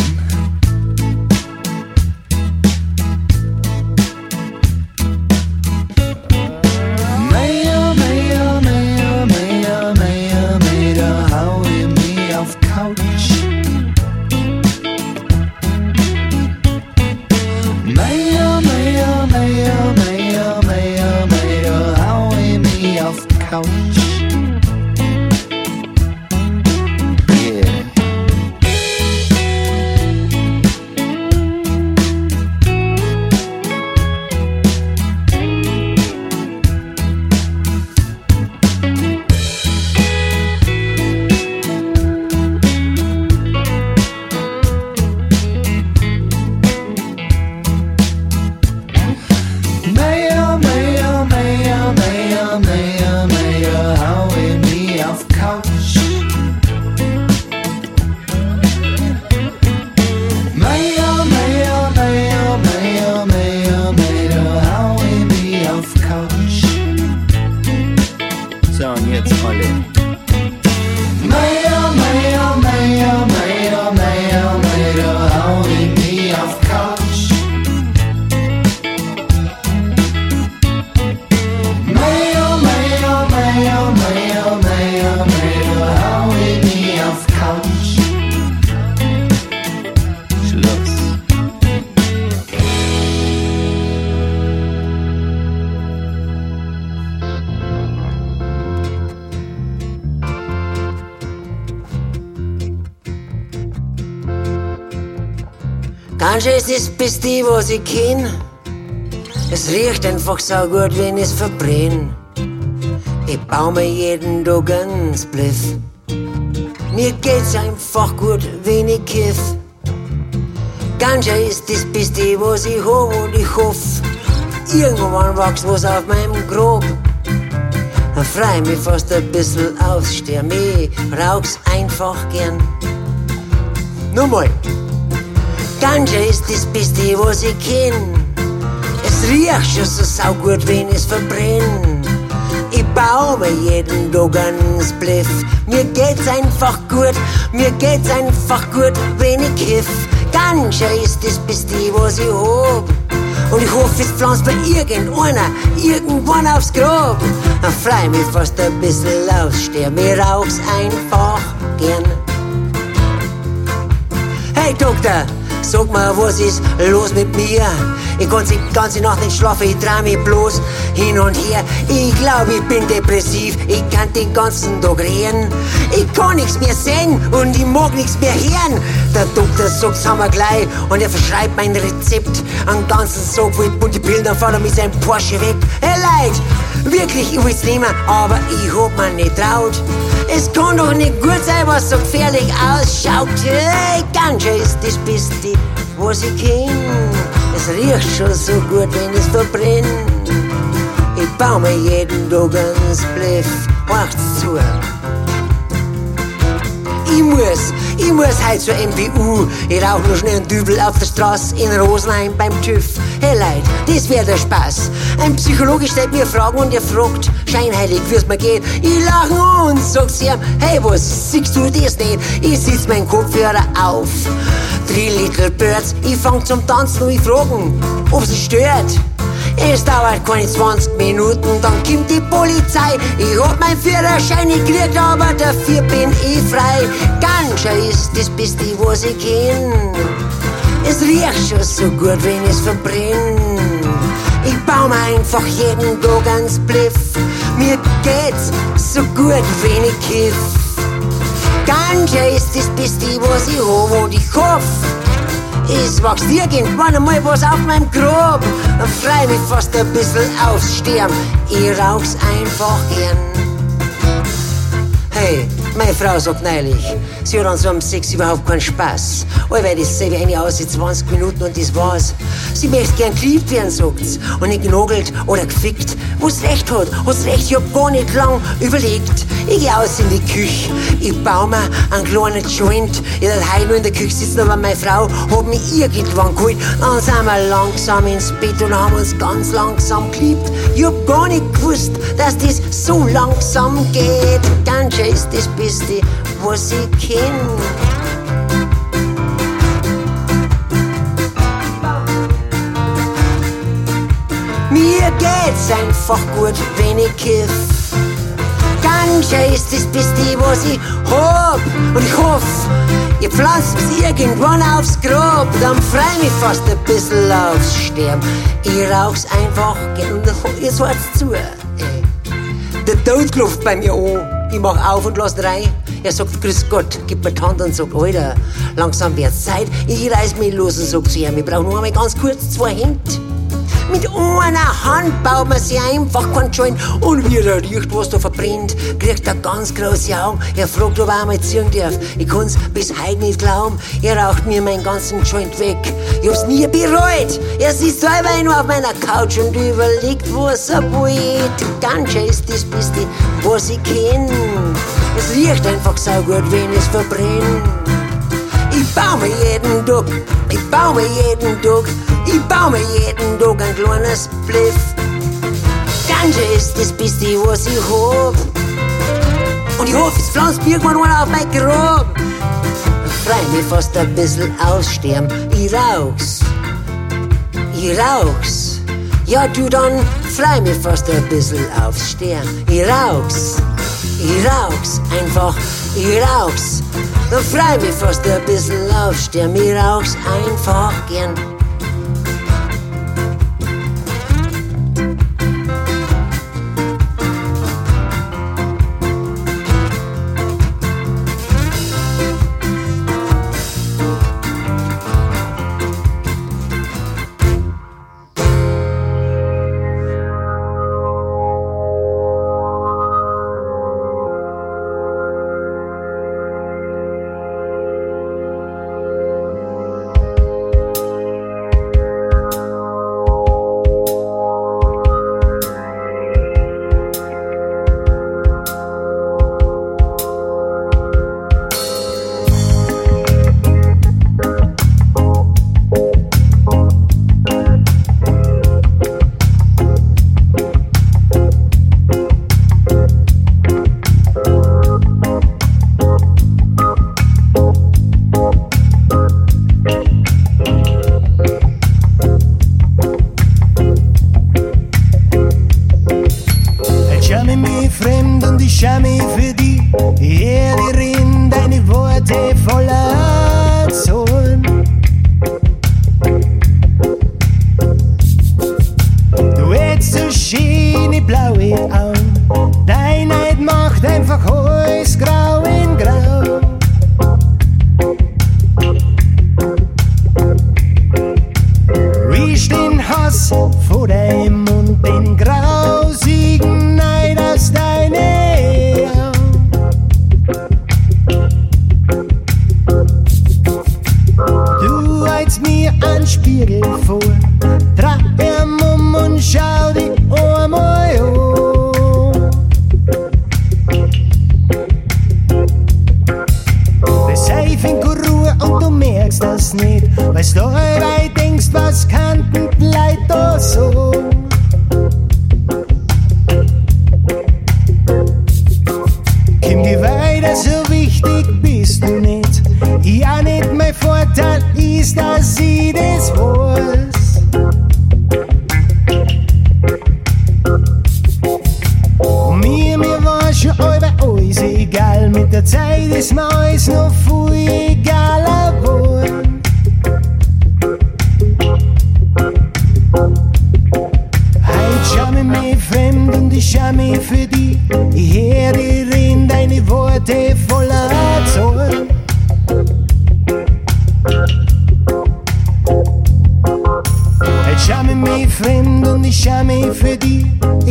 Ich kenn. Es riecht einfach so gut, wenn ich's verbrenn. Ich bau mir jeden Tag einen Spliff. Mir geht's einfach gut, wenn ich kiff. Ganja ist das Beste, was ich hab und ich hoff, irgendwann wächst was auf meinem Grab. Dann freu mich fast ein bisschen aufs Sterben, ich rauch's einfach gern. Nochmal. Ganja ist das Beste, was ich kenn. Es riecht schon so saugut, wenn es verbrenn. Ich baue mir jeden Tag einen Spliff. Mir geht's einfach gut, mir geht's einfach gut, wenn ich kiff. Ganja ist das Beste, was ich hab. Und ich hoffe, es pflanzt bei irgendeiner irgendwann aufs Grab. Dann freu mich fast ein bisschen aufs Sterben. Ich rauch's einfach gern. Hey Doktor, sag mal, was ist los mit mir? Ich kann die ganze Nacht nicht schlafen, ich trau mich bloß hin und her. Ich glaube, ich bin depressiv, ich kann den ganzen Tag reden. Ich kann nichts mehr sehen und ich mag nichts mehr hören. Der Doktor sagt's haben wir gleich und er verschreibt mein Rezept. Einen ganzen Sack voll bunte fährt er mit seinem Porsche weg. Hey Leute, wirklich, ich will's nehmen, aber ich hab mir nicht traut. Es kann doch nicht gut sein, was so gefährlich ausschaut. Hey, Ganja ist das Beste, was ich kenn. Es riecht schon so gut, wenn es verbrennt. Ich bau mir jeden Tag einen Spliff. Macht's zu. Ich muss, ich muss heute zur MPU. Ich rauch nur schnell einen Dübel auf der Straße in Rosenheim beim TÜV. Hey Leute, das wär der Spaß. Ein Psychologe stellt mir Fragen und er fragt, scheinheilig, wie's mir geht. Ich lach und sag's ihm, hey, was, siehst du das nicht? Ich sitz meinen Kopfhörer auf. Three Little Birds, ich fang zum Tanzen und ich fragen, ob sie stört. Es dauert keine 20 Minuten, dann kommt die Polizei. Ich hab mein Führerschein gekriegt, aber dafür bin ich frei. Ganja ist das Beste, was ich kenn. Es riecht schon so gut, wenn es verbrennt. Ich bau mir einfach jeden Tag einen Spliff. Mir geht's so gut, wenn ich kiff. Ganja ist das Beste, was ich hab und ich hoff, es wächst irgendwann einmal was auf meinem Grab. Freu mich fast ein bisschen aufs Sterben. Ich rauch's einfach gern. Hey, Meine Frau sagt neulich, sie hat an so einem Sex überhaupt keinen Spaß. Allweil das sehe wie eine aus in 20 Minuten und das war's. Sie möchte gern geliebt werden, sagt's. Und nicht genogelt oder gefickt. Wo's recht hat, hat's recht, ich hab gar nicht lang überlegt. Ich geh aus in die Küche, ich baue mir einen kleinen Joint. Ich werd heute nur in der Küche sitzen, aber meine Frau hat mich irgendwann geholt. Dann sind wir langsam ins Bett und haben uns ganz langsam geliebt. Ich hab gar nicht gewusst, dass das so langsam geht. Ganja ist das Beste, was ich kenn. Mir geht's einfach gut, wenn ich kiff. Ganja ist das Beste, was ich hab. Und ich hoff, ihr pflanzt irgendwann aufs Grab. Dann freu mich fast ein bisschen aufs Sterben. Ich rauch's einfach, ihr sagt's zu. Der Tod klopft bei mir an. Ich mach auf und lass rein. Er sagt, Grüß Gott, gib mir die Hand und sagt, Alter, langsam wird's Zeit. Ich reiß mich los und sag zu ihm, ich brauch nur einmal ganz kurz zwei Hände. Mit einer Hand baut man sich einfach keinen Joint. Und wie er riecht, was da verbrennt, kriegt er ganz große Augen. Er fragt, ob er einmal ziehen darf. Ich kann's bis heute nicht glauben. Er raucht mir meinen ganzen Joint weg. Ich hab's nie bereut. Er sitzt selber nur auf meiner Couch und überlegt, was er wollt. Ganja ist das Beste, was ich kenn. Es riecht einfach so gut, wenn es verbrennt. Ich bau mir jeden Tag, ich bau mir jeden Tag, ich bau mir jeden Tag ein kleines Bliff. Ganja ist das Beste, was ich hab. Und ich hoffe, es pflanzt irgendwann mal auf mein Grab. Freu mich fast ein bisschen aussterben. Ich rauch's, ich rauch's. Ja, du dann freu mich fast ein bisschen aufs Sterben. Ich rauch's, ich rauch's, einfach, ich rauch's. Freu mich fast ein bisschen aufs Sterben. Ich rauch's einfach gern.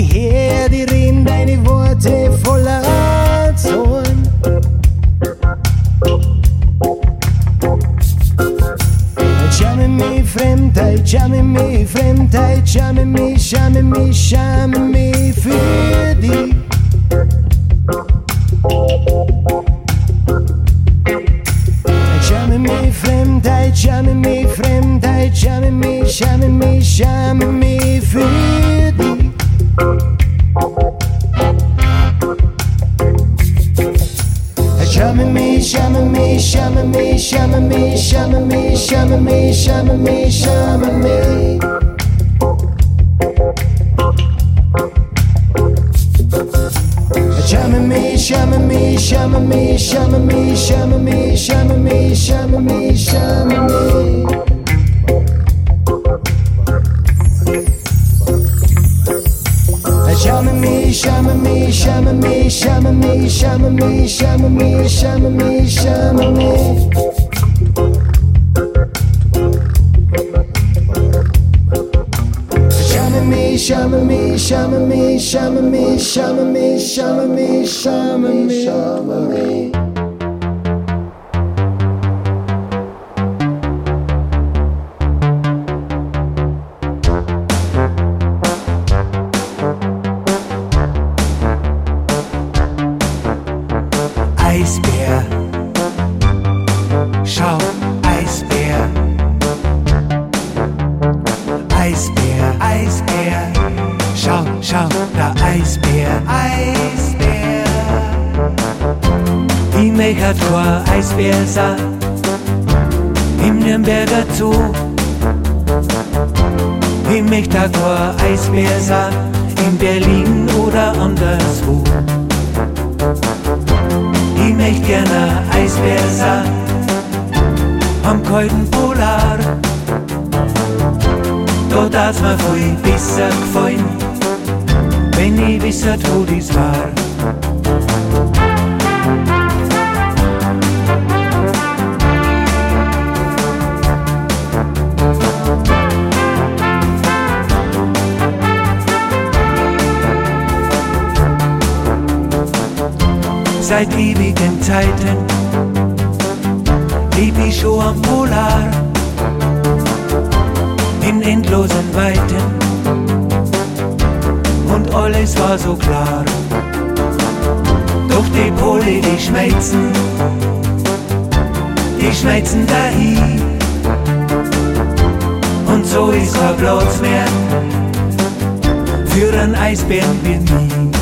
her, die Reden, deine Worte voller Zorn. Chame mi Fremdheit, chame mi Fremdheit, chame mi, chame mi, chame mi für dich. Chame mi Fremdheit, chame mi Fremdheit, chame mi, chame mi, chame mi. Schäme mich, schäme mich, schäme mich, schäme mich, schäme
Seit ewigen Zeiten leb ich schon am Polar in endlosen Weiten und alles war so klar. Doch die Pole, die schmelzen, die schmelzen dahin und so ist kein Platz mehr für einen Eisbären wie mich.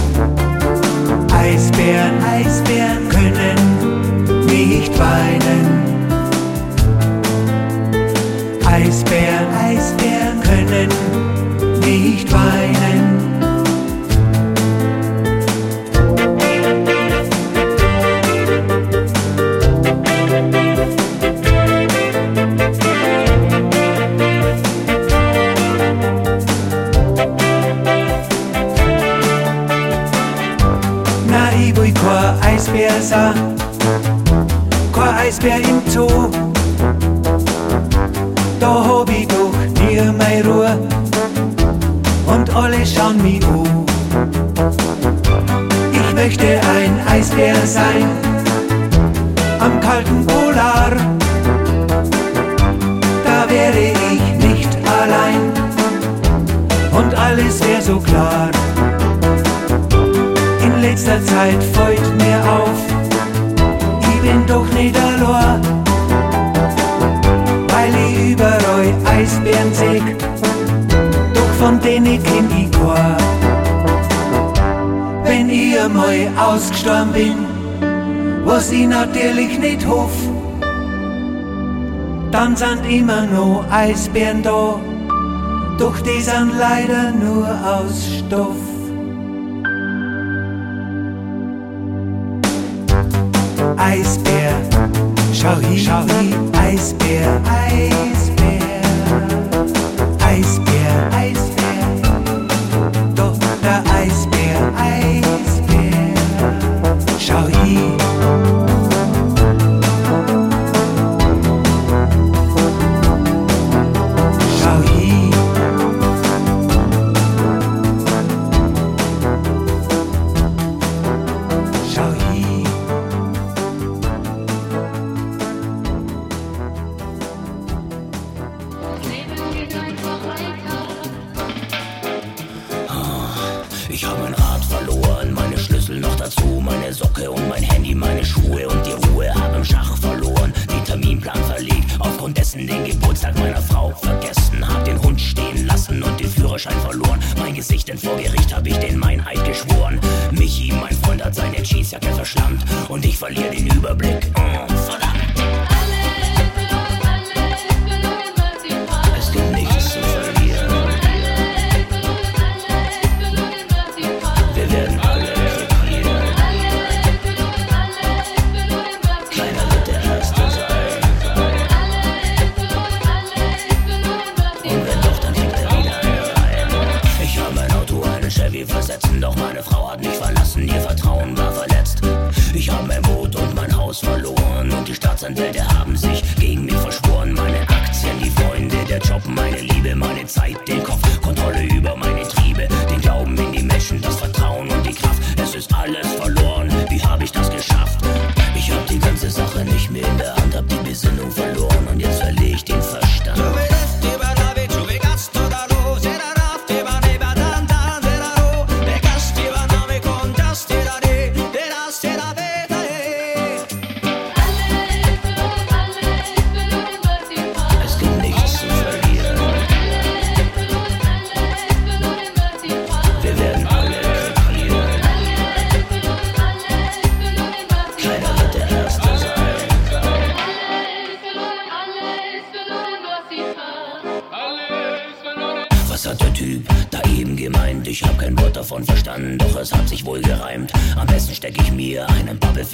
Eisbären, Eisbären können nicht weinen. Eisbären, Eisbären können nicht weinen. Zeit fällt mir auf, ich bin doch nicht allein, weil ich überall Eisbären seh, doch von denen kenn ich kein. Wenn ich einmal ausgestorben bin, was ich natürlich nicht hoff, dann sind immer noch Eisbären da, doch die sind leider nur aus Stoff. Schau hin, Eisbär, Eisbär,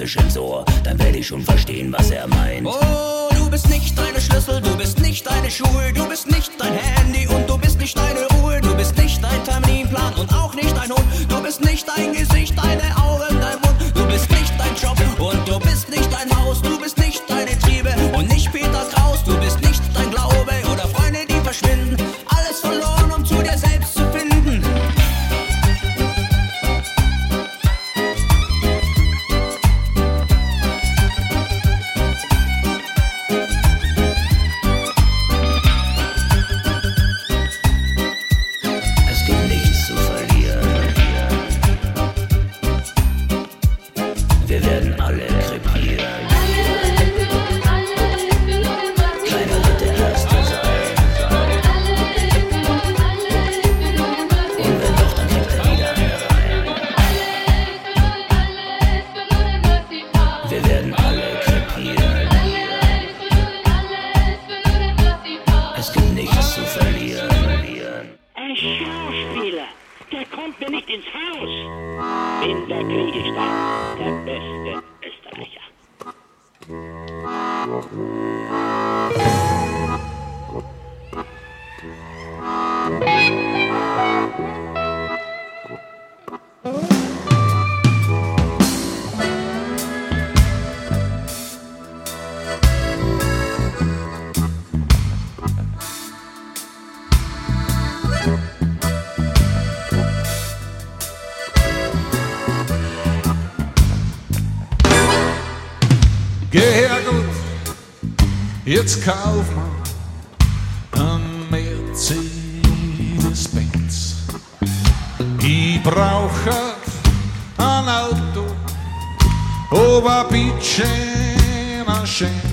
Fisch im Zoo. Jetzt
kauf mal ein Mercedes-Benz. Ich brauche ein Auto, aber bitte ein schönes.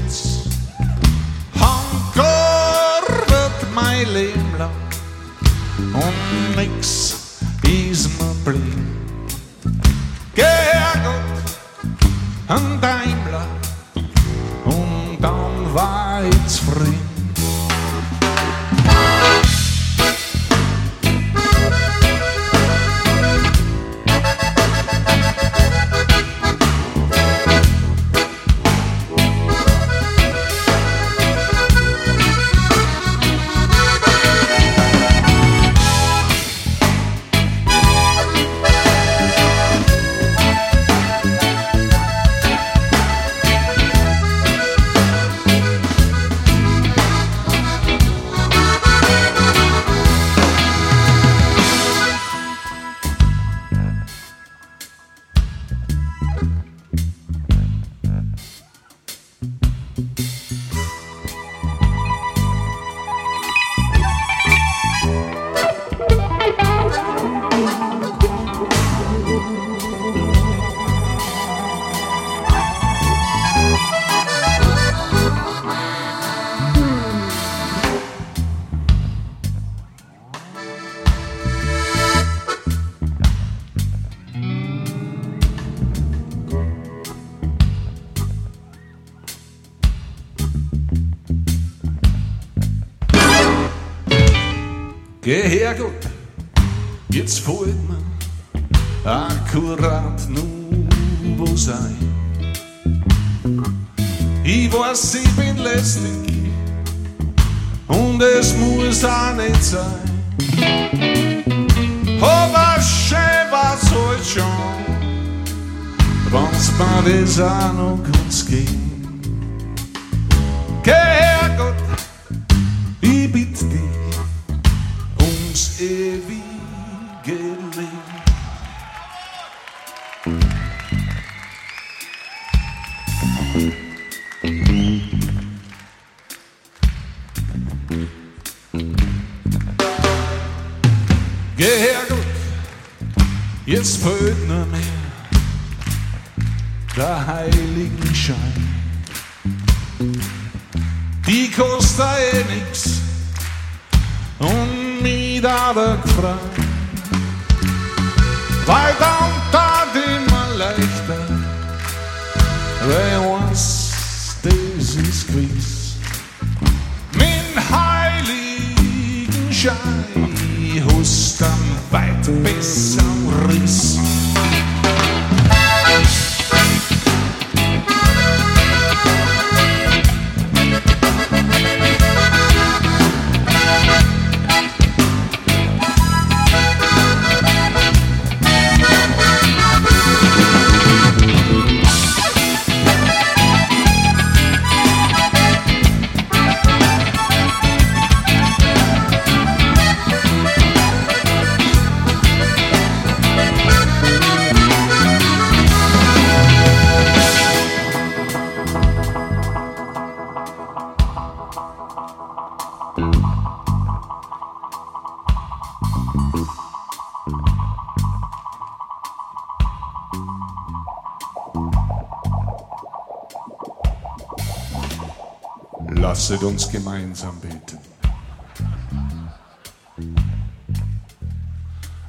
Uns gemeinsam beten.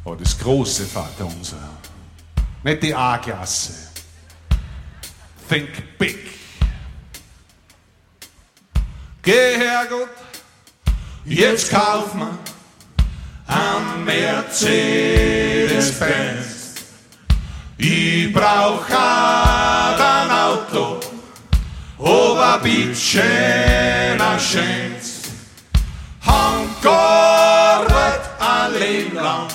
Oh, das große Vater unser. Nicht die A-Klasse. Think big. Geh her, Gott, jetzt kauf mal ein Mercedes-Benz. Ich brauch ein Auto, aber bitte na schön's. Han gearbeitet ein Leben lang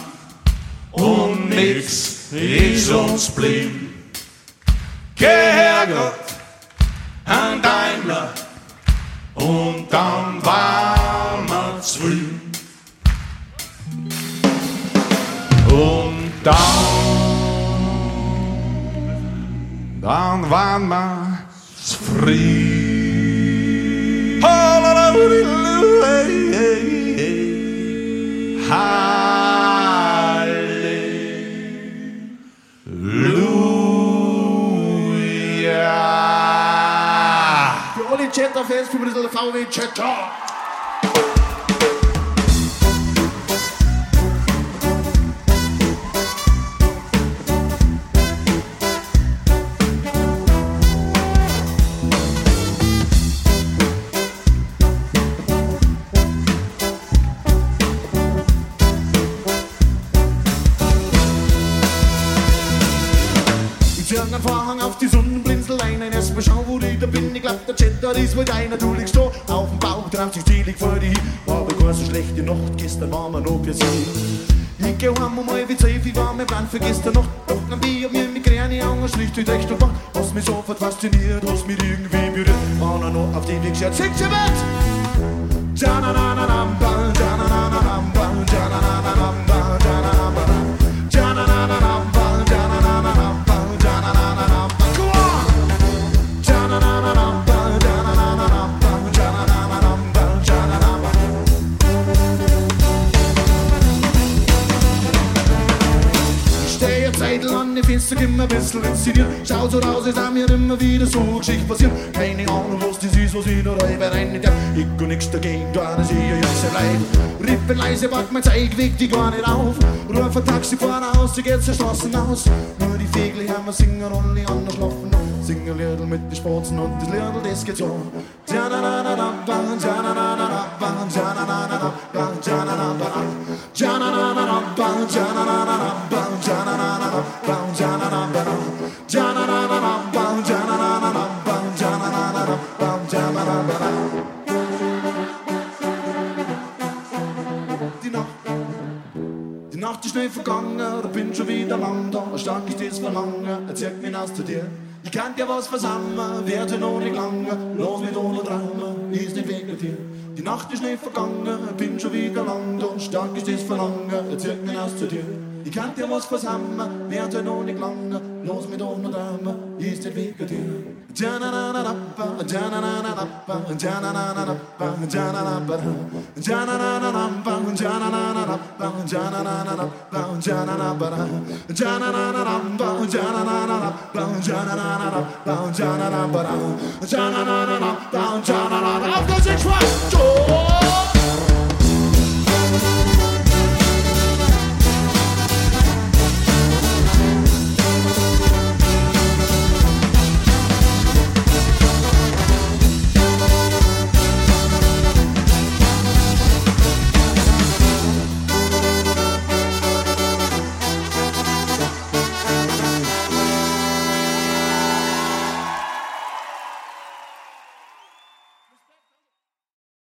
und nix ist uns blieb. Geh her, Gott, ein Daimler und dann waren wir zufrieden. Und dann, dann waren wir zufrieden. Halleluja.
Für alle Jetta-Fans, für ein bisschen VW Jetta. Ich auf die Sonnenblinzeleine, erstmal schau, wo ich da bin. Ich glaub, der Jetta ist wohl deiner. Du liegst da auf dem Bauch, treibst dich zählig vor dir hin. War aber keine so schlechte Nacht, gestern waren wir noch für sie. Ich geh heim um halb zwölf, ich war mein Plan für gestern Nacht. Doch dann Bier, mir mit Kräne Augen, schlicht wie recht und. Hast mich sofort fasziniert, hast mich irgendwie berührt. War noch auf die Weg geschaut, sechs im Bett. Ja-na-na-na-nam-ba, ja-na-na-na-nam-ba, ja-na-na-na-nam-ba, ein bisschen inszeniert. Schaut so raus, ist auch mir immer wieder so eine Geschichte passiert. Keine Ahnung, was das ist, was ich da reibe rein. Ich kann nichts dagegen, da dass ich ja jetzt leid. Rippen leise, pack mein Zeitweg, die gar nicht auf. Ruf ein Taxifahrer aus, die geht zur Straße aus. Nur die Fegel haben wir singen, alle anders schlafen. Sing ein mit den Spatzen und das Liedl, das geht so. Jana schnell vergangen, da bin schon wieder lang da. Stark ist das Verlangen, er zieht mich aus zu dir. Ich kann dir was versammeln, werde noch nicht lange. Los mit ohne Drama, ist nicht wegen dir. Die Nacht ist nicht vergangen, bin schon wieder lang da. Stark ist das Verlangen, er zieht mich aus zu dir. Ich kann dir was versammeln, werde noch nicht lange. Los mit ohne Drama, ist nicht wegen dir. Janananappa, janananappa, janananappa, jananappa, janananappa, janananappa, janananappa, jananappa, janananappa, janananappa, janananappa, jananappa, janananappa, janananappa. Auf geht's, ich schwör!